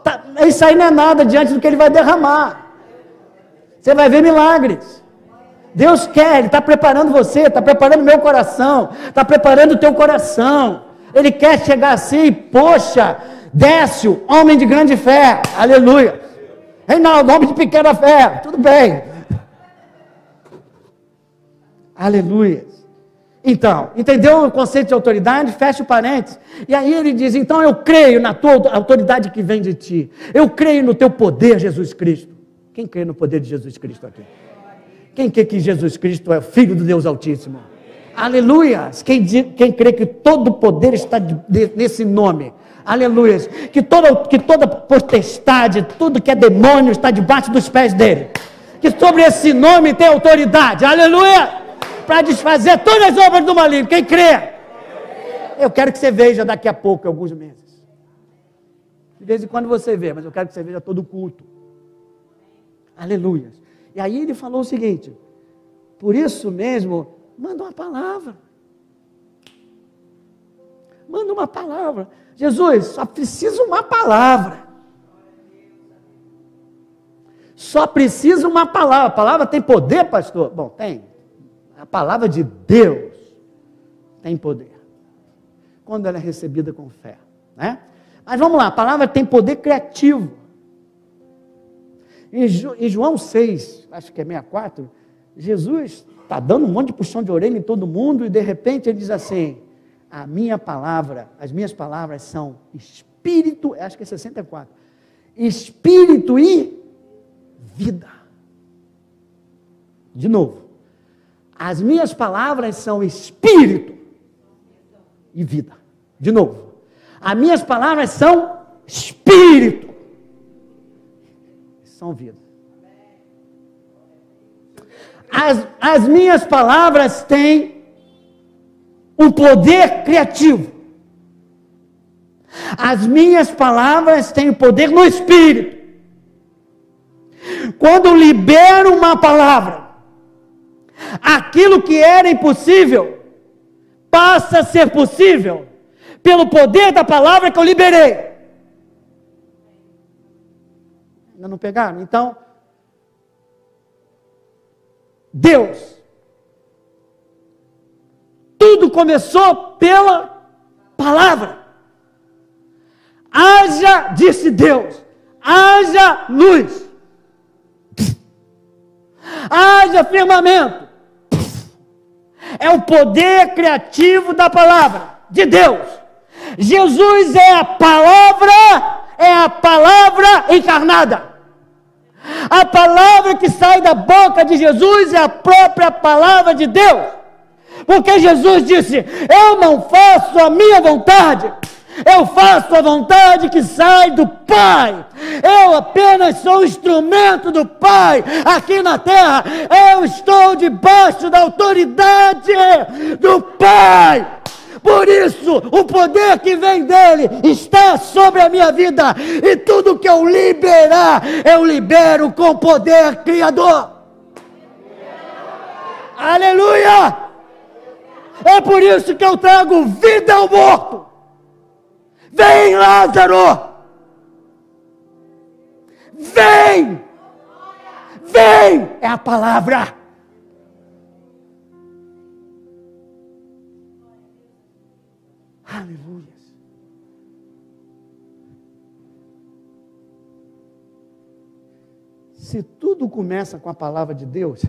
Tá, isso aí não é nada diante do que ele vai derramar. Você vai ver milagres. Deus quer, Ele está preparando você, está preparando meu coração, está preparando o teu coração. Ele quer chegar assim, poxa, Décio, homem de grande fé, aleluia. Reinaldo, homem de pequena fé, tudo bem. Aleluia. Então, entendeu o conceito de autoridade? Fecha o parênteses. E aí ele diz: então eu creio na tua autoridade que vem de ti. Eu creio no teu poder, Jesus Cristo. Quem crê no poder de Jesus Cristo aqui? Quem crê que Jesus Cristo é o Filho do Deus Altíssimo? Aleluia! Quem, quem crê que todo o poder está de, de, nesse nome? Aleluia! Que toda, que toda potestade, tudo que é demônio está debaixo dos pés dele. Que sobre esse nome tem autoridade. Aleluia! Para desfazer todas as obras do maligno. Quem crê? Eu quero que você veja daqui a pouco, alguns meses. De vez em quando você vê, mas eu quero que você veja todo o culto. Aleluia. E aí ele falou o seguinte: por isso mesmo, manda uma palavra. Manda uma palavra. Jesus, só precisa uma palavra. Só precisa uma palavra. A palavra tem poder, pastor? Bom, tem. A palavra de Deus tem poder. Quando ela é recebida com fé, né? Mas vamos lá, a palavra tem poder criativo. Em João 6, acho que é 64, Jesus está dando um monte de puxão de orelha em todo mundo e de repente ele diz assim: A minha palavra, as minhas palavras são espírito, acho que é 64, espírito e vida. De novo, as minhas palavras são espírito e vida. De novo, as minhas palavras são espírito são vida. As, as minhas palavras têm um poder criativo. As minhas palavras têm poder no espírito. Quando libero uma palavra, aquilo que era impossível passa a ser possível pelo poder da palavra que eu liberei. Ainda não pegaram? Então, Deus. Tudo começou pela palavra. Haja, disse Deus, haja luz. Haja firmamento. É o poder criativo da palavra de Deus. Jesus é a palavra, é a palavra encarnada. A palavra que sai da boca de Jesus é a própria palavra de Deus. Porque Jesus disse: Eu não faço a minha vontade, eu faço a vontade que sai do Pai. Eu apenas sou instrumento do Pai aqui na terra. Eu estou debaixo da autoridade do Pai. Por isso, o poder que vem dele está sobre a minha vida. E tudo que eu liberar, eu libero com poder criador. Aleluia! É por isso que eu trago vida ao morto. Vem, Lázaro! Vem! Vem! É a palavra. Se tudo começa com a palavra de Deus,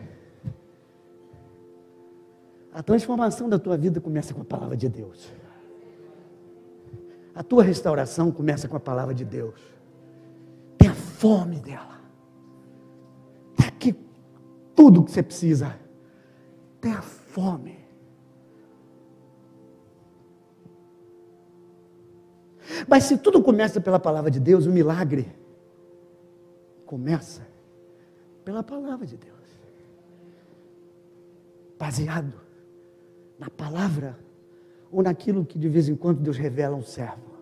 a transformação da tua vida começa com a palavra de Deus. A tua restauração começa com a palavra de Deus. Tenha fome dela. Está aqui tudo que você precisa. Tenha fome. Mas se tudo começa pela palavra de Deus, o milagre começa pela palavra de Deus. Baseado na palavra ou naquilo que de vez em quando Deus revela a um servo.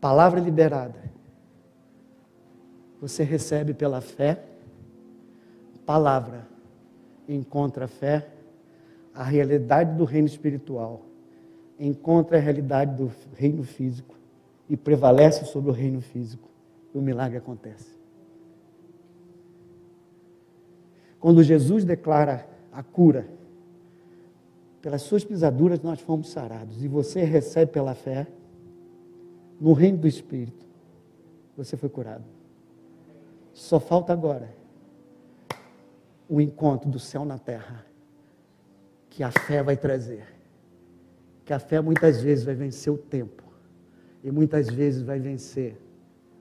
Palavra liberada. Você recebe pela fé palavra encontra fé, a realidade do reino espiritual, encontra a realidade do reino físico e prevalece sobre o reino físico. E o milagre acontece. Quando Jesus declara a cura, pelas suas pisaduras nós fomos sarados, e você recebe pela fé, no reino do Espírito, você foi curado. Só falta agora o encontro do céu na terra, que a fé vai trazer, Porque a fé muitas vezes vai vencer o tempo. E muitas vezes vai vencer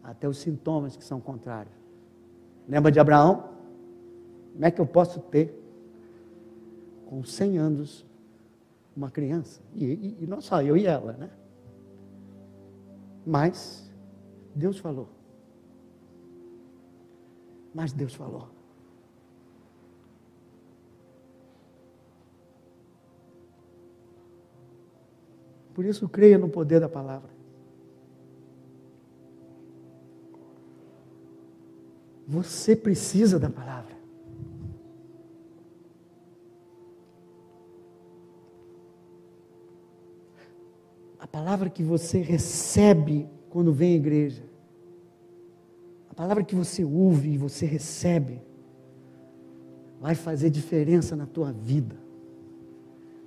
até os sintomas que são contrários. Lembra de Abraão? Como é que eu posso ter, com 100 anos, uma criança? E, e, e não só eu e ela, né? Mas Deus falou. Mas Deus falou. Por isso, creia no poder da palavra. Você precisa da palavra. A palavra que você recebe quando vem à igreja, a palavra que você ouve e você recebe, vai fazer diferença na tua vida.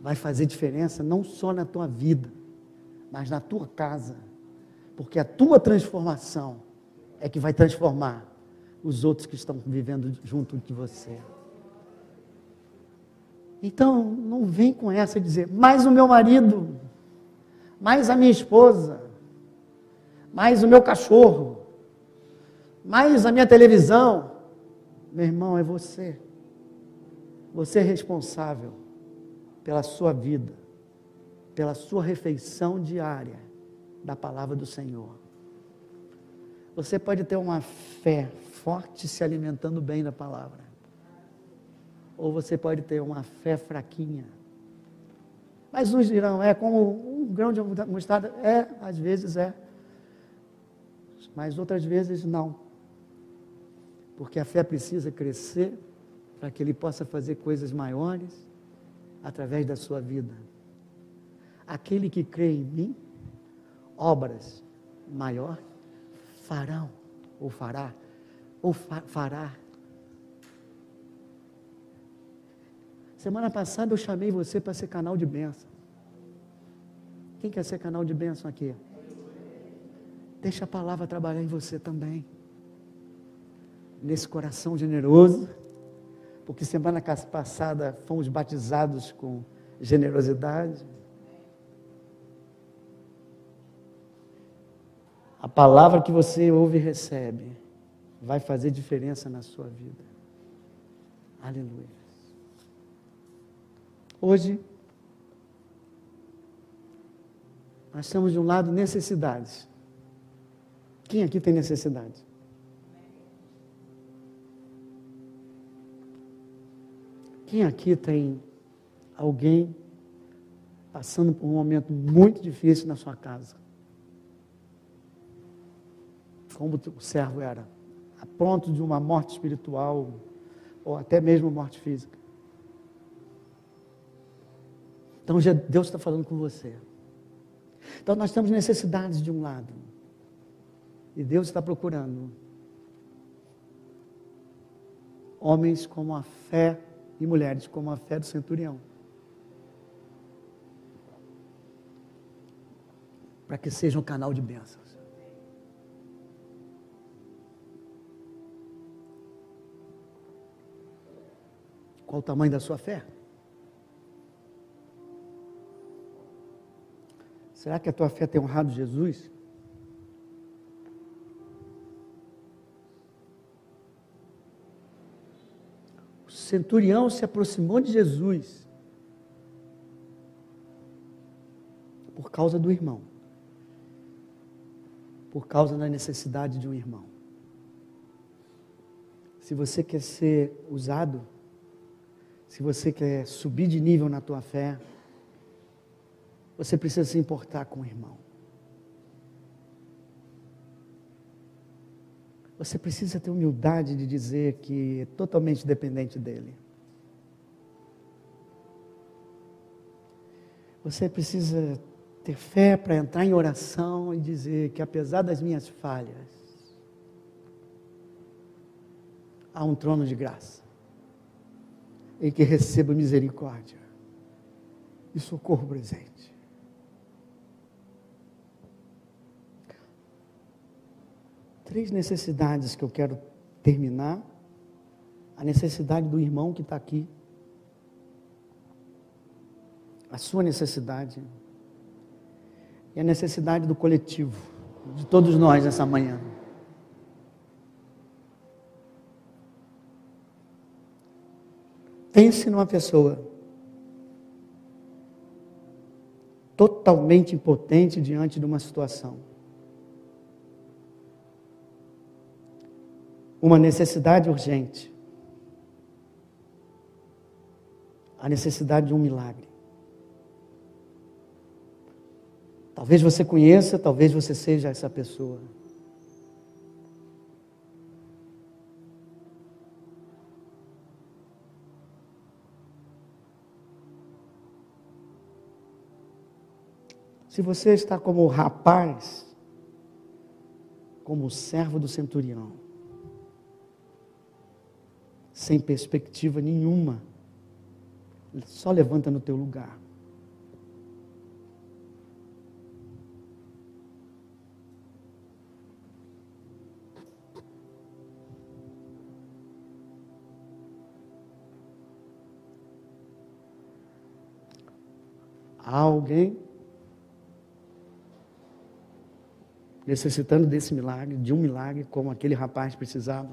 Vai fazer diferença não só na tua vida, mas na tua casa. Porque a tua transformação é que vai transformar os outros que estão vivendo junto de você. Então, não vem com essa dizer, mais o meu marido, mais a minha esposa, mais o meu cachorro, mais a minha televisão. Meu irmão, é você. Você é responsável pela sua vida, pela sua refeição diária da palavra do Senhor. Você pode ter uma fé forte se alimentando bem da palavra. Ou você pode ter uma fé fraquinha. Mas uns dirão, é como um grão de mostarda. É, às vezes é. Mas outras vezes não. Porque a fé precisa crescer para que ele possa fazer coisas maiores através da sua vida. Aquele que crê em mim, obras maior farão ou fará ou fa fará. Semana passada eu chamei você para ser canal de bênção. Quem quer ser canal de bênção aqui? Deixa a palavra trabalhar em você também. Nesse coração generoso, porque semana passada fomos batizados com generosidade. A palavra que você ouve e recebe vai fazer diferença na sua vida. Aleluia. Hoje, nós temos de um lado necessidades. Quem aqui tem necessidade? Quem aqui tem alguém passando por um momento muito difícil na sua casa? Como o servo era? a ponto de uma morte espiritual ou até mesmo morte física. Então Deus está falando com você. Então nós temos necessidades de um lado. E Deus está procurando homens como a fé e mulheres como a fé do centurião. Para que seja um canal de bênção. Qual o tamanho da sua fé? Será que a tua fé tem honrado Jesus? O centurião se aproximou de Jesus por causa do irmão, por causa da necessidade de um irmão. Se você quer ser usado, se você quer subir de nível na tua fé, você precisa se importar com o irmão. Você precisa ter humildade de dizer que é totalmente dependente dele. Você precisa ter fé para entrar em oração e dizer que apesar das minhas falhas, há um trono de graça em que receba misericórdia e socorro presente. Três necessidades que eu quero terminar. A necessidade do irmão que está aqui. A sua necessidade. E a necessidade do coletivo, de todos nós nessa manhã. Pense numa pessoa totalmente impotente diante de uma situação. Uma necessidade urgente. A necessidade de um milagre. Talvez você conheça, talvez você seja essa pessoa. Se você está como o rapaz, como o servo do centurião, sem perspectiva nenhuma, só levanta no teu lugar. Há alguém necessitando desse milagre, de um milagre como aquele rapaz precisava.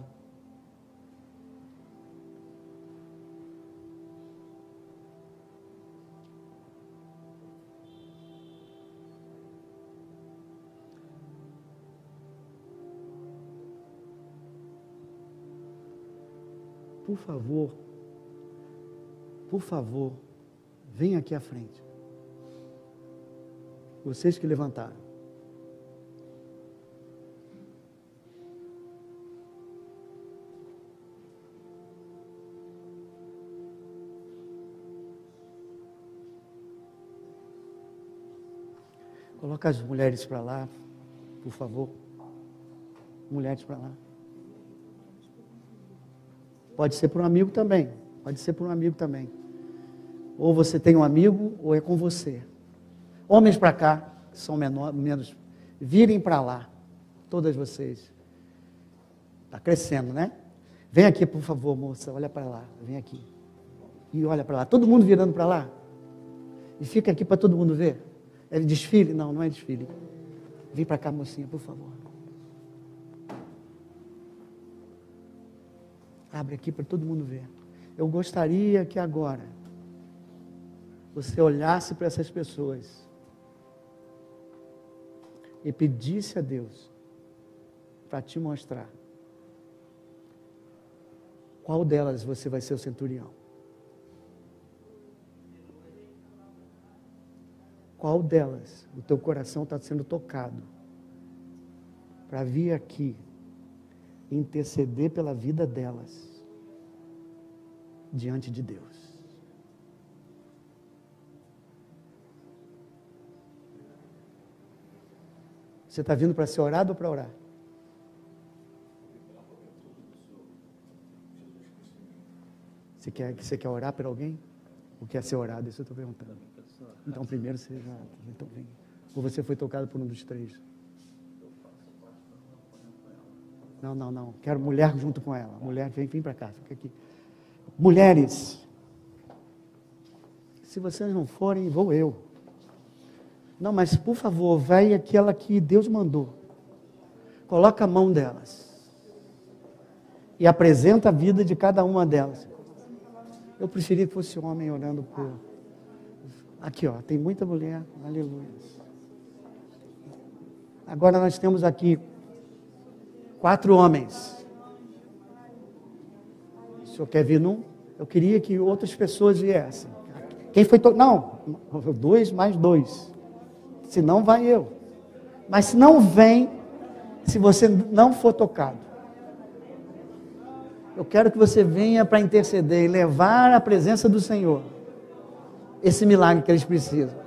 Por favor, por favor, venha aqui à frente. Vocês que levantaram. Coloca as mulheres para lá, por favor. Mulheres para lá. Pode ser para um amigo também. Pode ser para um amigo também. Ou você tem um amigo, ou é com você. Homens para cá, que são menor, menos. Virem para lá. Todas vocês. Está crescendo, né? Vem aqui, por favor, moça. Olha para lá. Vem aqui. E olha para lá. Todo mundo virando para lá. E fica aqui para todo mundo ver. É desfile? Não, não é desfile. Vem para cá, mocinha, por favor. Abre aqui para todo mundo ver. Eu gostaria que agora você olhasse para essas pessoas e pedisse a Deus para te mostrar qual delas você vai ser o centurião. Qual delas o teu coração está sendo tocado para vir aqui interceder pela vida delas diante de Deus? Você está vindo para ser orado ou para orar? Você quer, você quer orar para alguém? Ou quer ser orado? Isso eu estou perguntando. Então, primeiro seja. Então, vem. Ou você foi tocado por um dos três? Não, não, não. Quero mulher junto com ela. Mulher, vem, vem para cá, fica aqui. Mulheres, se vocês não forem, vou eu. Não, mas por favor, vai aquela que Deus mandou. Coloca a mão delas. E apresenta a vida de cada uma delas. Eu preferia que fosse homem orando por Aqui, ó, tem muita mulher, aleluia. Agora nós temos aqui quatro homens. O senhor quer vir num? Eu queria que outras pessoas viessem. Quem foi to... Não, dois mais dois. Se não, vai eu. Mas se não vem, se você não for tocado. Eu quero que você venha para interceder e levar a presença do Senhor esse milagre que eles precisam.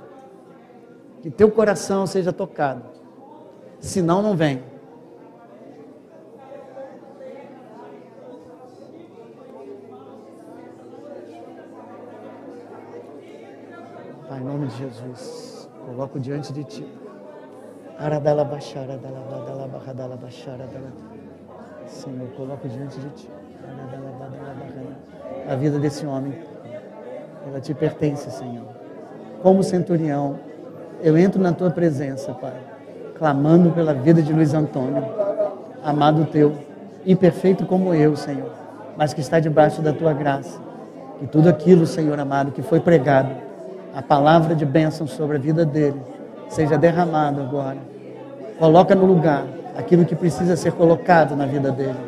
Que teu coração seja tocado. Senão, não vem. Pai, em nome de Jesus, coloco diante de ti. Senhor, coloco diante de ti. A vida desse homem ela te pertence, Senhor. Como centurião, eu entro na tua presença, Pai, clamando pela vida de Luiz Antônio, amado teu, imperfeito como eu, Senhor, mas que está debaixo da tua graça. Que tudo aquilo, Senhor amado, que foi pregado, a palavra de bênção sobre a vida dele, seja derramado agora. Coloca no lugar aquilo que precisa ser colocado na vida dele.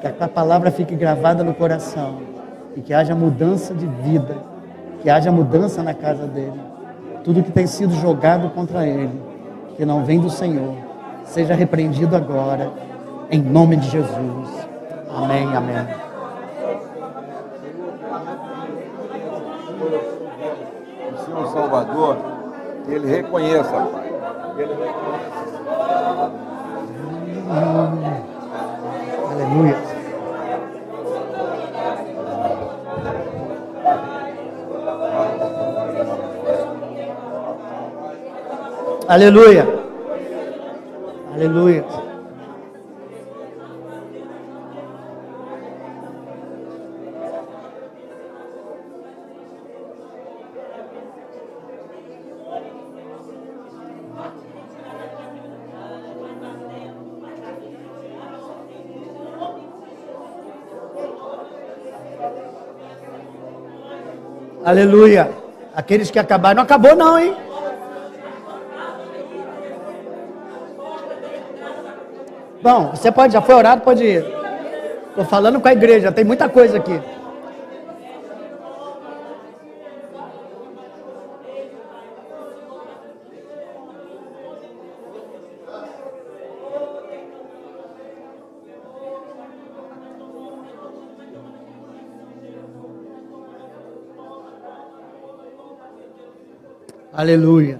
Que a palavra fique gravada no coração e que haja mudança de vida, que haja mudança na casa dele. Tudo que tem sido jogado contra ele, que não vem do Senhor, seja repreendido agora, em nome de Jesus. Amém, amém. O Senhor Salvador, que ele reconheça, Pai. Que ele reconheça. Aleluia. Aleluia. Aleluia. Aleluia. Aqueles que acabaram, não acabou não, hein? Bom, você pode, já foi orado, pode ir. Estou falando com a igreja, tem muita coisa aqui. Aleluia.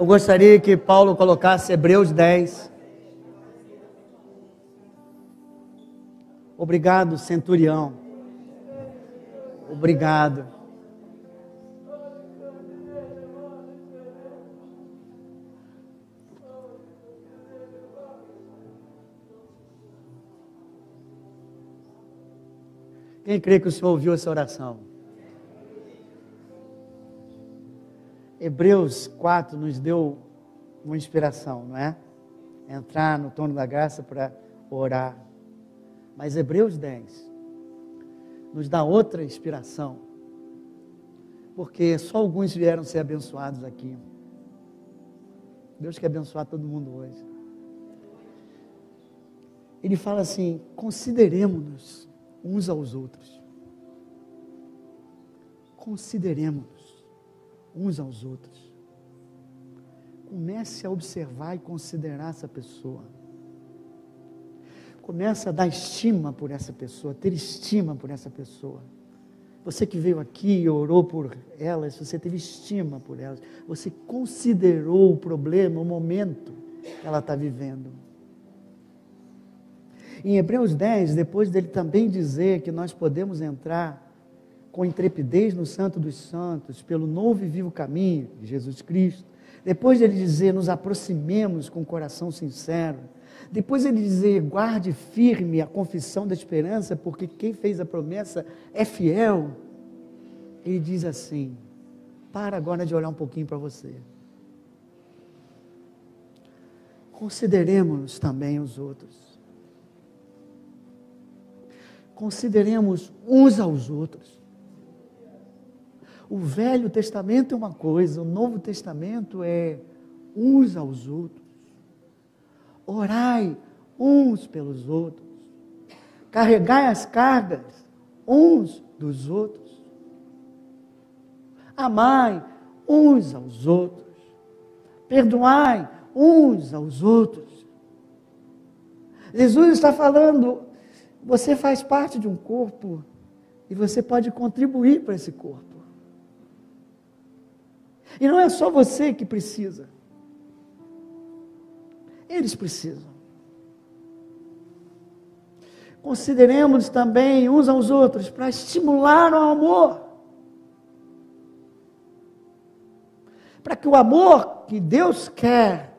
Eu gostaria que Paulo colocasse Hebreus 10. Obrigado, centurião. Obrigado. Quem crê que o Senhor ouviu essa oração? Hebreus 4 nos deu uma inspiração, não é? Entrar no trono da graça para orar. Mas Hebreus 10 nos dá outra inspiração. Porque só alguns vieram ser abençoados aqui. Deus quer abençoar todo mundo hoje. Ele fala assim: consideremos-nos uns aos outros. Consideremos uns aos outros. Comece a observar e considerar essa pessoa. Comece a dar estima por essa pessoa, ter estima por essa pessoa. Você que veio aqui e orou por elas, você teve estima por elas, você considerou o problema, o momento que ela está vivendo. Em Hebreus 10, depois dele também dizer que nós podemos entrar com intrepidez no Santo dos Santos, pelo novo e vivo caminho de Jesus Cristo. Depois de ele dizer, nos aproximemos com o coração sincero. Depois ele dizer, guarde firme a confissão da esperança, porque quem fez a promessa é fiel. Ele diz assim: para agora de olhar um pouquinho para você. Consideremos também os outros. Consideremos uns aos outros. O Velho Testamento é uma coisa, o Novo Testamento é uns aos outros. Orai uns pelos outros. Carregai as cargas uns dos outros. Amai uns aos outros. Perdoai uns aos outros. Jesus está falando, você faz parte de um corpo e você pode contribuir para esse corpo. E não é só você que precisa. Eles precisam. Consideremos também uns aos outros para estimular o amor. Para que o amor que Deus quer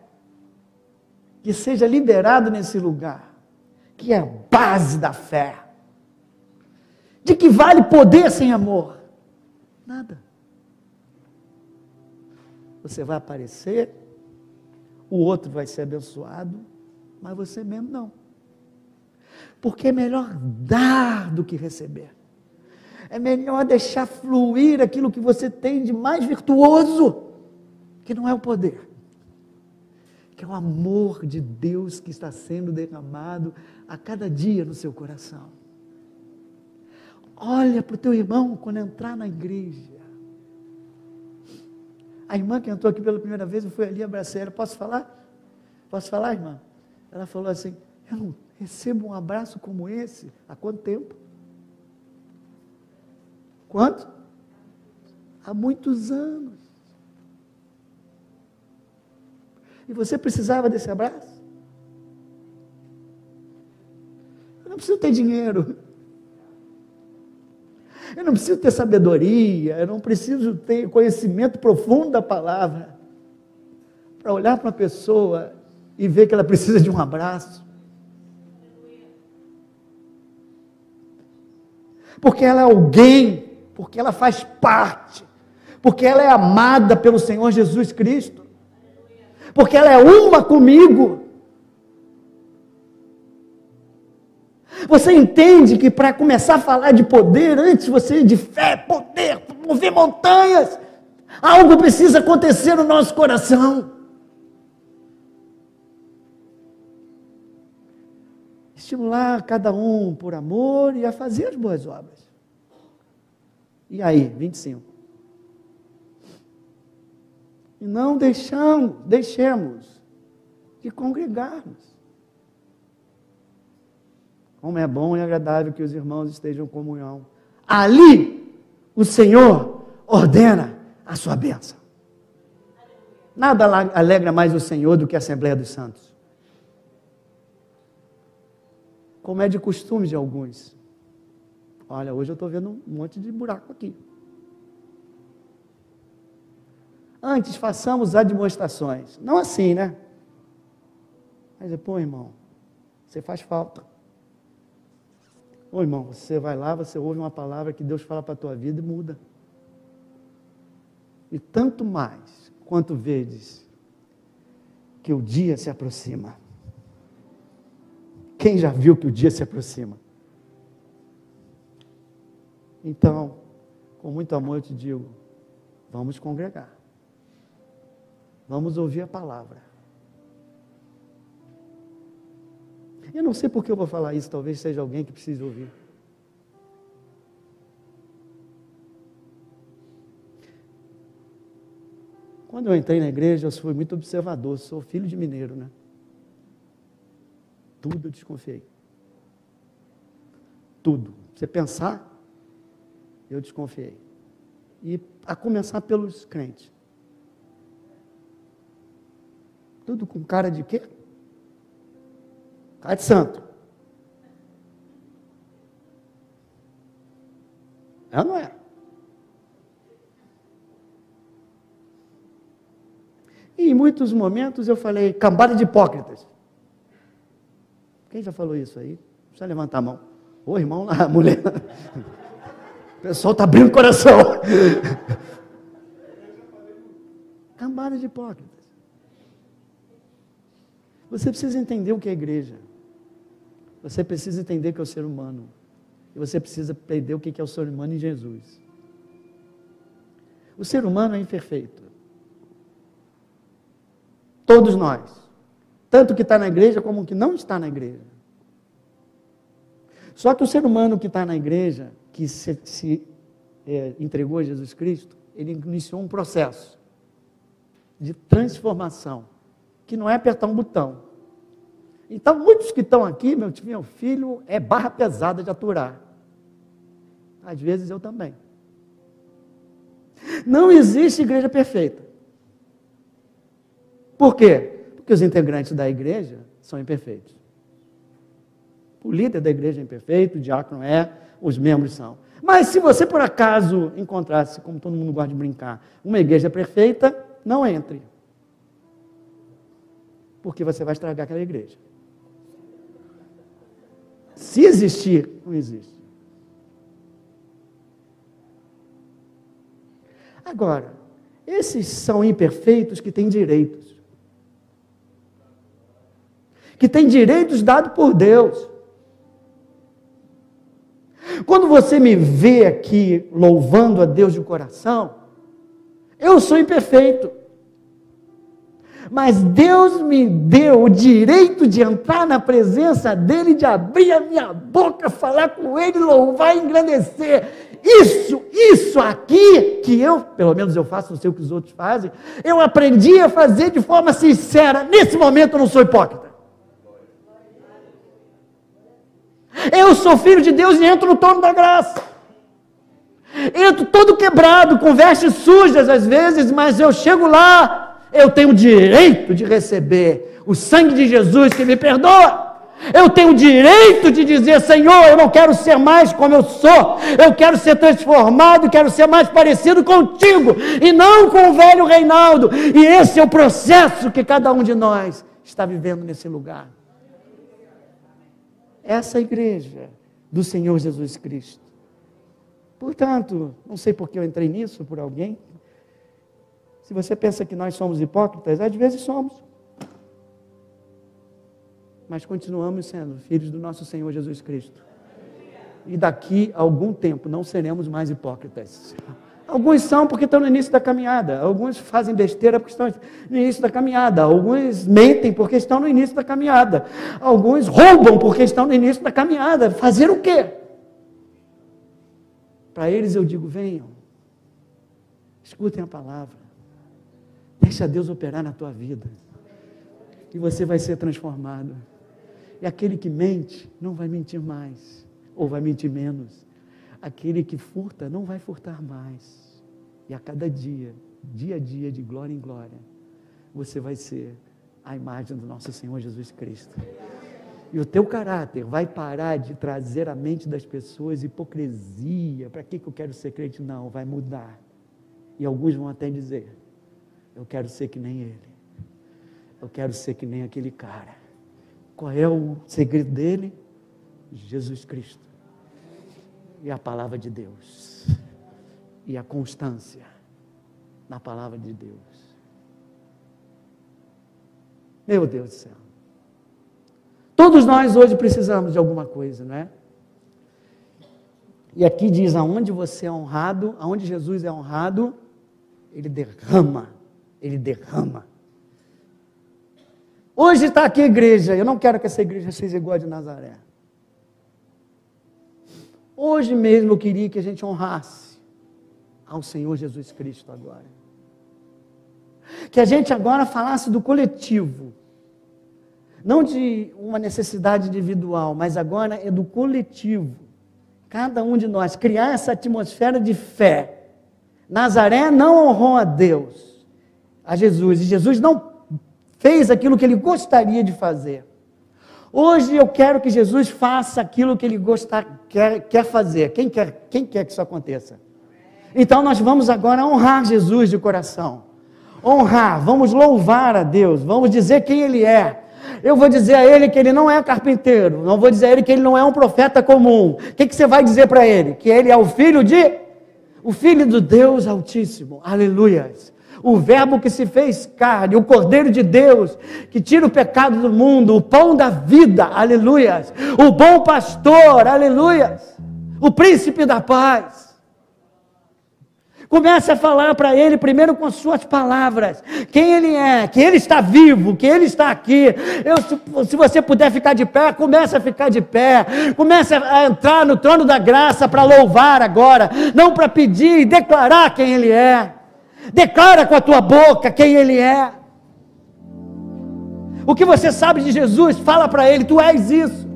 que seja liberado nesse lugar, que é a base da fé. De que vale poder sem amor? Nada. Você vai aparecer, o outro vai ser abençoado, mas você mesmo não. Porque é melhor dar do que receber. É melhor deixar fluir aquilo que você tem de mais virtuoso, que não é o poder, que é o amor de Deus que está sendo derramado a cada dia no seu coração. Olha para o teu irmão quando entrar na igreja. A irmã que entrou aqui pela primeira vez, eu fui ali, abracei ela. Posso falar? Posso falar, irmã? Ela falou assim: Eu não recebo um abraço como esse há quanto tempo? Quanto? Há muitos anos. E você precisava desse abraço? Eu não preciso ter dinheiro. Eu não preciso ter sabedoria, eu não preciso ter conhecimento profundo da palavra para olhar para uma pessoa e ver que ela precisa de um abraço. Porque ela é alguém, porque ela faz parte, porque ela é amada pelo Senhor Jesus Cristo, porque ela é uma comigo. Você entende que para começar a falar de poder, antes você de fé, poder, mover montanhas, algo precisa acontecer no nosso coração. Estimular cada um por amor e a fazer as boas obras. E aí, 25. E não deixamos, deixemos de congregarmos como é bom e agradável que os irmãos estejam em comunhão. Ali, o Senhor ordena a sua bênção. Nada alegra mais o Senhor do que a Assembleia dos Santos. Como é de costume de alguns. Olha, hoje eu estou vendo um monte de buraco aqui. Antes façamos demonstrações. Não assim, né? Mas, pô, irmão, você faz falta. Ô irmão, você vai lá, você ouve uma palavra que Deus fala para a tua vida e muda. E tanto mais quanto vedes que o dia se aproxima. Quem já viu que o dia se aproxima? Então, com muito amor eu te digo, vamos congregar. Vamos ouvir a palavra. Eu não sei por que eu vou falar isso, talvez seja alguém que precise ouvir. Quando eu entrei na igreja, eu fui muito observador, sou filho de mineiro, né? Tudo eu desconfiei. Tudo. Você pensar, eu desconfiei. E a começar pelos crentes. Tudo com cara de quê? Cara de santo. É ou não é? E em muitos momentos eu falei, cambada de hipócritas. Quem já falou isso aí? Precisa levantar a mão. Ô irmão lá, mulher. <laughs> O pessoal está abrindo o coração. <laughs> Cambada de hipócritas. Você precisa entender o que é igreja. Você precisa entender que é o ser humano. E você precisa entender o que é o ser humano em Jesus. O ser humano é imperfeito. Todos nós. Tanto que está na igreja como que não está na igreja. Só que o ser humano que está na igreja, que se, se é, entregou a Jesus Cristo, ele iniciou um processo de transformação, que não é apertar um botão, então, muitos que estão aqui, meu, meu filho, é barra pesada de aturar. Às vezes eu também. Não existe igreja perfeita. Por quê? Porque os integrantes da igreja são imperfeitos. O líder da igreja é imperfeito, o diácono é, os membros são. Mas se você por acaso encontrasse, como todo mundo gosta de brincar, uma igreja perfeita, não entre. Porque você vai estragar aquela igreja. Se existir, não existe. Agora, Esses são imperfeitos que têm direitos. Que têm direitos dados por Deus. Quando você me vê aqui louvando a Deus de coração, eu sou imperfeito. Mas Deus me deu o direito de entrar na presença dEle, de abrir a minha boca, falar com Ele, louvar e engrandecer. Isso, isso aqui, que eu, pelo menos eu faço, não sei o que os outros fazem, eu aprendi a fazer de forma sincera. Nesse momento eu não sou hipócrita. Eu sou filho de Deus e entro no trono da graça. Entro todo quebrado, com vestes sujas às vezes, mas eu chego lá, eu tenho o direito de receber o sangue de Jesus que me perdoa. Eu tenho o direito de dizer, Senhor, eu não quero ser mais como eu sou, eu quero ser transformado, quero ser mais parecido contigo e não com o velho Reinaldo. E esse é o processo que cada um de nós está vivendo nesse lugar essa igreja do Senhor Jesus Cristo. Portanto, não sei por que eu entrei nisso, por alguém. Se você pensa que nós somos hipócritas, às vezes somos. Mas continuamos sendo filhos do nosso Senhor Jesus Cristo. E daqui a algum tempo não seremos mais hipócritas. Alguns são porque estão no início da caminhada, alguns fazem besteira porque estão no início da caminhada, alguns mentem porque estão no início da caminhada, alguns roubam porque estão no início da caminhada. Fazer o quê? Para eles eu digo: venham, escutem a palavra, deixa Deus operar na tua vida, e você vai ser transformado. E aquele que mente não vai mentir mais, ou vai mentir menos. Aquele que furta não vai furtar mais. E a cada dia, dia a dia, de glória em glória, você vai ser a imagem do nosso Senhor Jesus Cristo. E o teu caráter vai parar de trazer à mente das pessoas hipocrisia. Para que, que eu quero ser crente? Não, vai mudar. E alguns vão até dizer: Eu quero ser que nem ele. Eu quero ser que nem aquele cara. Qual é o segredo dele? Jesus Cristo. E a palavra de Deus e a constância na palavra de Deus. Meu Deus do céu. Todos nós hoje precisamos de alguma coisa, não é? E aqui diz: aonde você é honrado, aonde Jesus é honrado, ele derrama, ele derrama. Hoje está aqui a igreja, eu não quero que essa igreja seja igual a de Nazaré. Hoje mesmo eu queria que a gente honrasse ao Senhor Jesus Cristo agora. Que a gente agora falasse do coletivo, não de uma necessidade individual, mas agora é do coletivo. Cada um de nós criar essa atmosfera de fé. Nazaré não honrou a Deus, a Jesus, e Jesus não fez aquilo que ele gostaria de fazer. Hoje eu quero que Jesus faça aquilo que ele gostar, quer, quer fazer. Quem quer, quem quer que isso aconteça? Então nós vamos agora honrar Jesus de coração. Honrar, vamos louvar a Deus, vamos dizer quem Ele é. Eu vou dizer a ele que ele não é carpinteiro, não vou dizer a ele que ele não é um profeta comum. O que, que você vai dizer para ele? Que ele é o filho de. O filho do Deus Altíssimo. Aleluias. O Verbo que se fez carne, o Cordeiro de Deus, que tira o pecado do mundo, o pão da vida, aleluias. O bom pastor, aleluias. O príncipe da paz. Comece a falar para ele primeiro com as suas palavras, quem ele é, que ele está vivo, que ele está aqui. Eu, se você puder ficar de pé, comece a ficar de pé. Comece a entrar no trono da graça para louvar agora, não para pedir e declarar quem ele é. Declara com a tua boca quem ele é. O que você sabe de Jesus, fala para ele, tu és isso.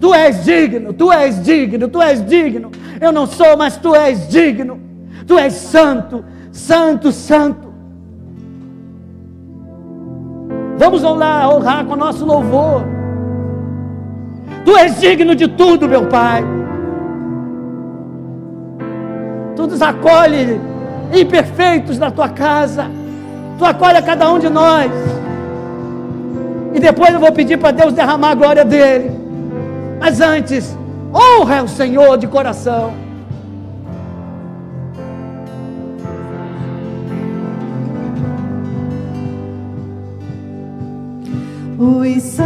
Tu és digno, tu és digno, tu és digno. Eu não sou, mas tu és digno. Tu és santo, santo, santo. Vamos lá honrar com o nosso louvor. Tu és digno de tudo, meu Pai. Tu nos acolhe imperfeitos na tua casa. Tu acolhe a cada um de nós. E depois eu vou pedir para Deus derramar a glória dele. Mas antes, honra o Senhor de coração. Os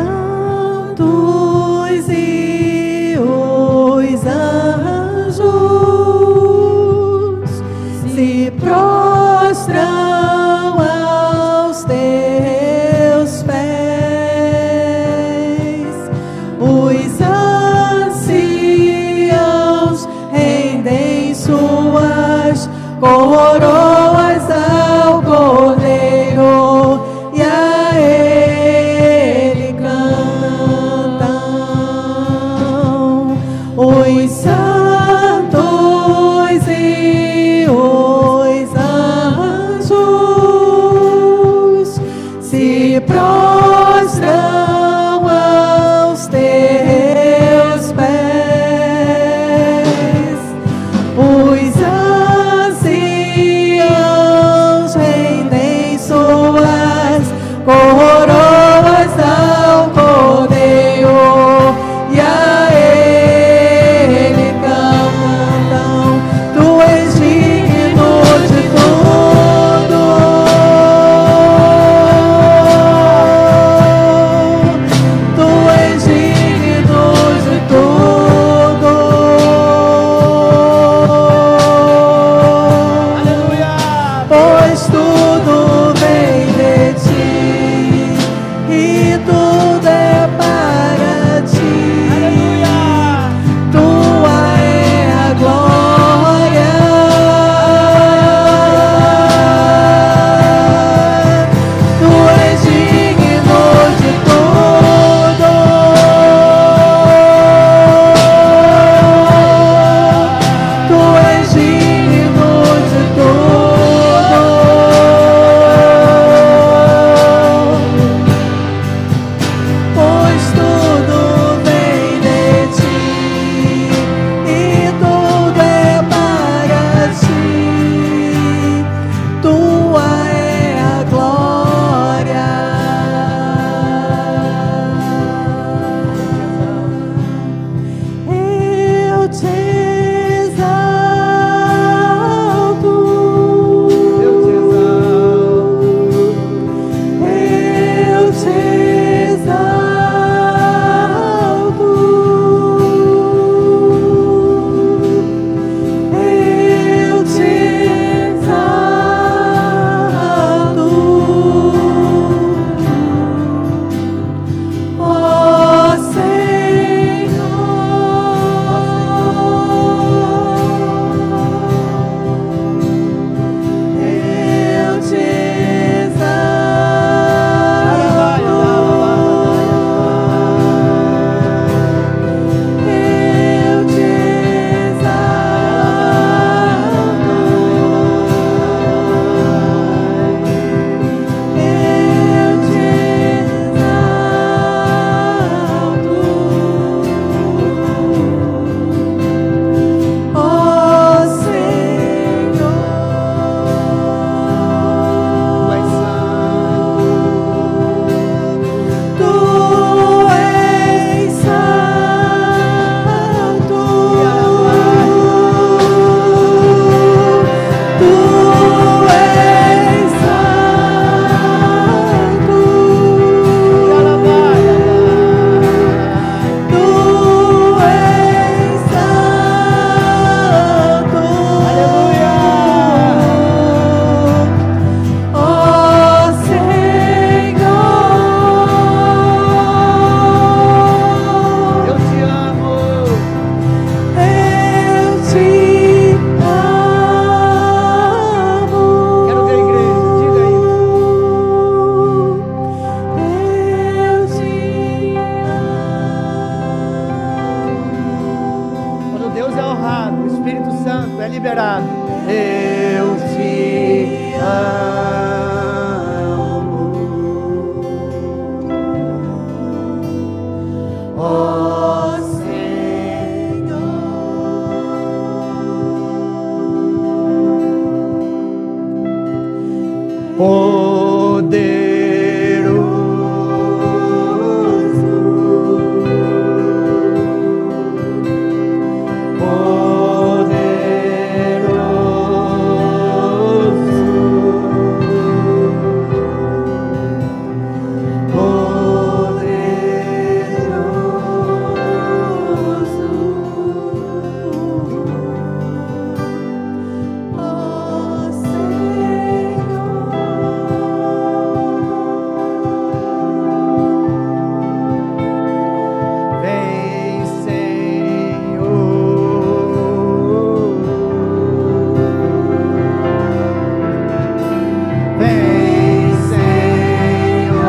Vem Senhor,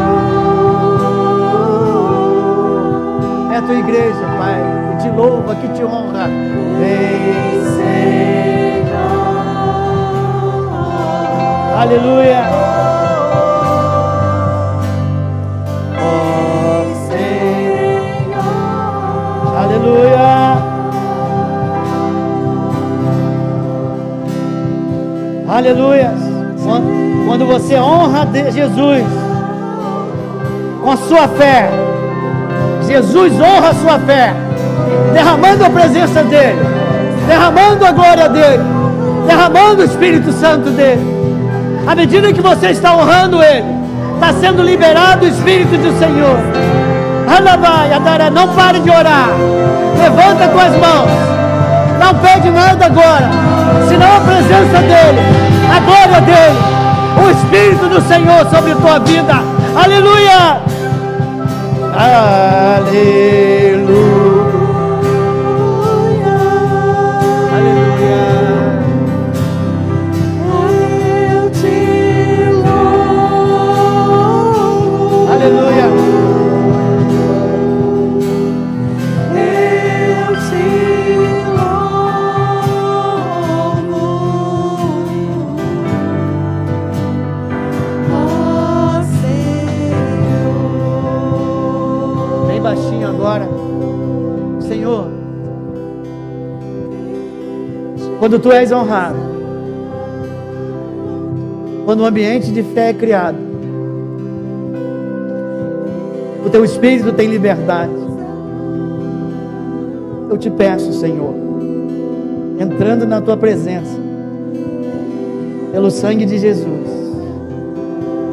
é tua igreja, Pai, de louva, que te honra. Vem, Senhor. Aleluia. Oh, Senhor. Aleluia. Aleluia. Quando, você honra Jesus com a sua fé, Jesus honra a sua fé, derramando a presença dEle, derramando a glória dEle, derramando o Espírito Santo dEle. À medida que você está honrando Ele, está sendo liberado o Espírito do Senhor. Alabai, Adara, não pare de orar. Levanta com as mãos. Não pede nada agora, senão a presença dEle, a glória dEle, o Espírito do Senhor sobre a tua vida. Aleluia! Aleluia! Quando tu és honrado, quando o ambiente de fé é criado, o teu espírito tem liberdade. Eu te peço, Senhor, entrando na tua presença, pelo sangue de Jesus,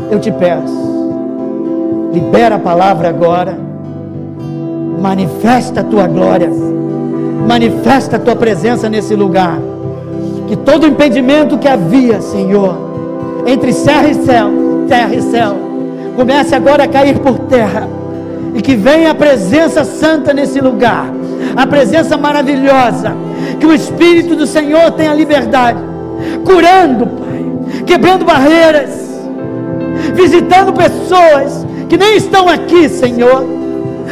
eu te peço, libera a palavra agora, manifesta a tua glória, manifesta a tua presença nesse lugar. Que todo impedimento que havia, Senhor, entre serra e céu, terra e céu, comece agora a cair por terra. E que venha a presença santa nesse lugar, a presença maravilhosa. Que o Espírito do Senhor tenha liberdade, curando, Pai, quebrando barreiras, visitando pessoas que nem estão aqui, Senhor.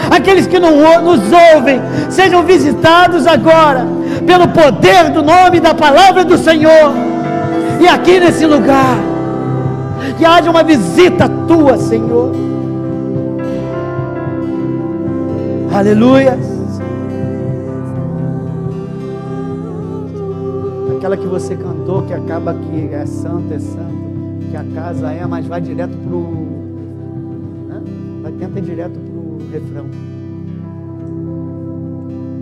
Aqueles que não nos ouvem, sejam visitados agora, pelo poder do nome da palavra do Senhor. E aqui nesse lugar, que haja uma visita tua, Senhor. Aleluia. Aquela que você cantou, que acaba que é santo, é santo, que a casa é, mas vai direto pro. Né? Vai, tenta ir direto pro refrão.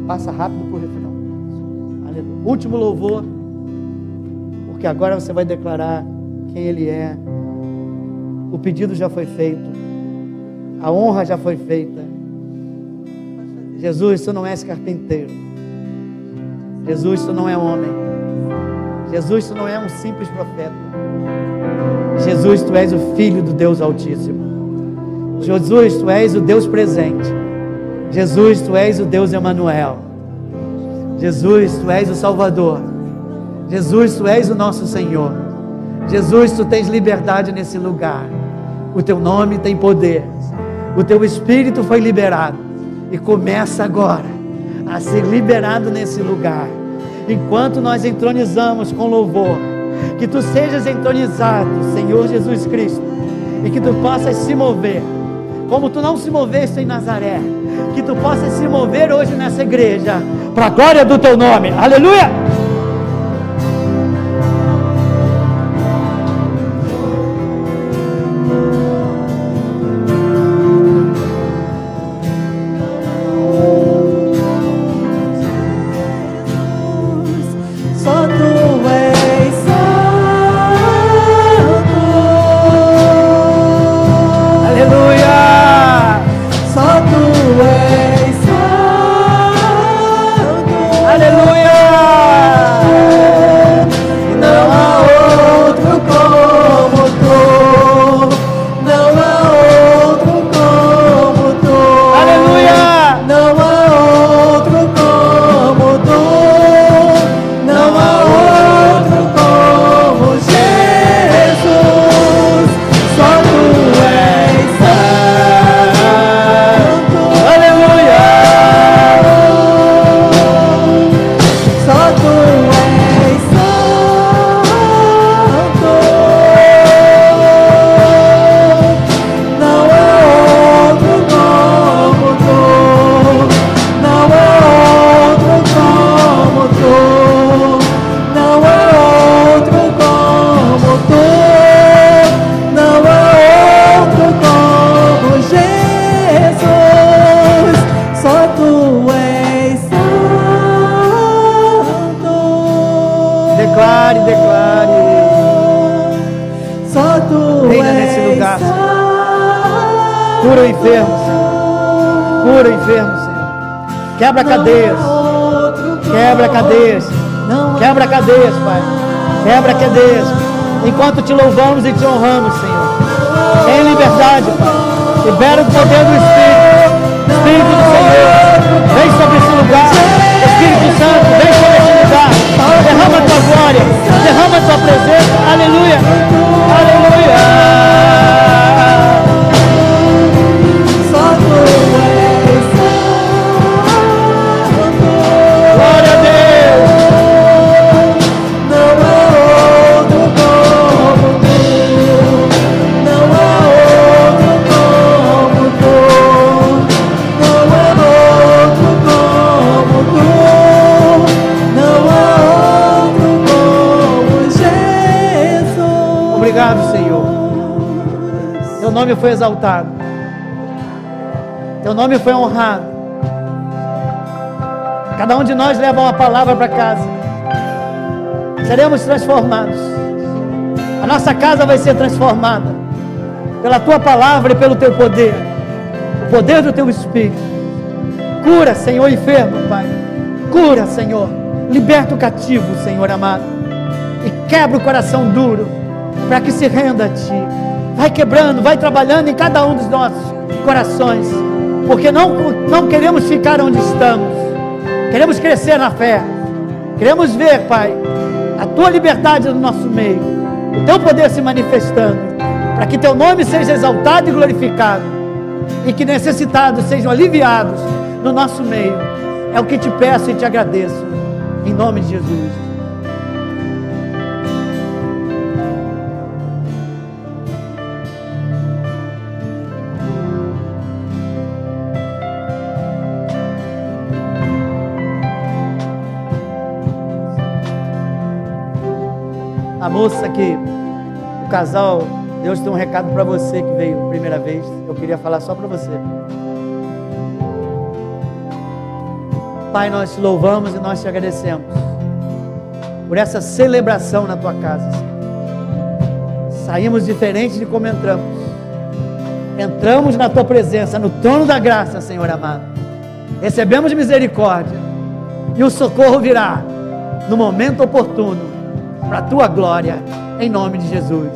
Passa rápido pro refrão. Último louvor, porque agora você vai declarar quem Ele é. O pedido já foi feito, a honra já foi feita. Jesus, tu não és carpinteiro. Jesus, tu não é homem. Jesus, tu não é um simples profeta. Jesus, tu és o Filho do Deus Altíssimo. Jesus, tu és o Deus presente. Jesus, tu és o Deus Emanuel. Jesus, tu és o Salvador. Jesus, tu és o nosso Senhor. Jesus, tu tens liberdade nesse lugar. O teu nome tem poder. O teu espírito foi liberado e começa agora a ser liberado nesse lugar. Enquanto nós entronizamos com louvor, que tu sejas entronizado, Senhor Jesus Cristo, e que tu possas se mover, como tu não se moveste em Nazaré, que tu possas se mover hoje nessa igreja, para a glória do teu nome, aleluia! Quebra cadeias. Quebra cadeias, Pai. Quebra cadeias. Enquanto te louvamos e te honramos, Senhor. Em liberdade, Pai. Libera o poder do Espírito. Espírito do Senhor. Vem sobre esse lugar. Espírito Santo, vem sobre esse lugar. Derrama a tua glória. Derrama a tua presença. Aleluia. Aleluia. Nome foi exaltado. Teu nome foi honrado. Cada um de nós leva uma palavra para casa. Seremos transformados. A nossa casa vai ser transformada pela tua palavra e pelo teu poder. O poder do teu espírito. Cura, Senhor, enfermo, Pai. Cura, Senhor. Liberta o cativo, Senhor amado. E quebra o coração duro para que se renda a Ti. Vai quebrando, vai trabalhando em cada um dos nossos corações, porque não, não queremos ficar onde estamos, queremos crescer na fé, queremos ver, Pai, a Tua liberdade no nosso meio, o Teu poder se manifestando, para que Teu nome seja exaltado e glorificado, e que necessitados sejam aliviados no nosso meio. É o que te peço e te agradeço, em nome de Jesus. A moça que, o casal, Deus tem um recado para você que veio primeira vez. Eu queria falar só para você. Pai, nós te louvamos e nós te agradecemos por essa celebração na tua casa. Saímos diferente de como entramos. Entramos na tua presença, no trono da graça, Senhor amado. Recebemos misericórdia e o socorro virá no momento oportuno para a tua glória, em nome de Jesus.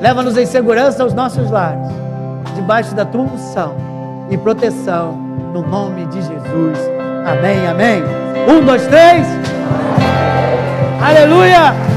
Leva-nos em segurança aos nossos lares, debaixo da tua unção e proteção, no nome de Jesus. Amém, amém. Um, dois, três. Aleluia.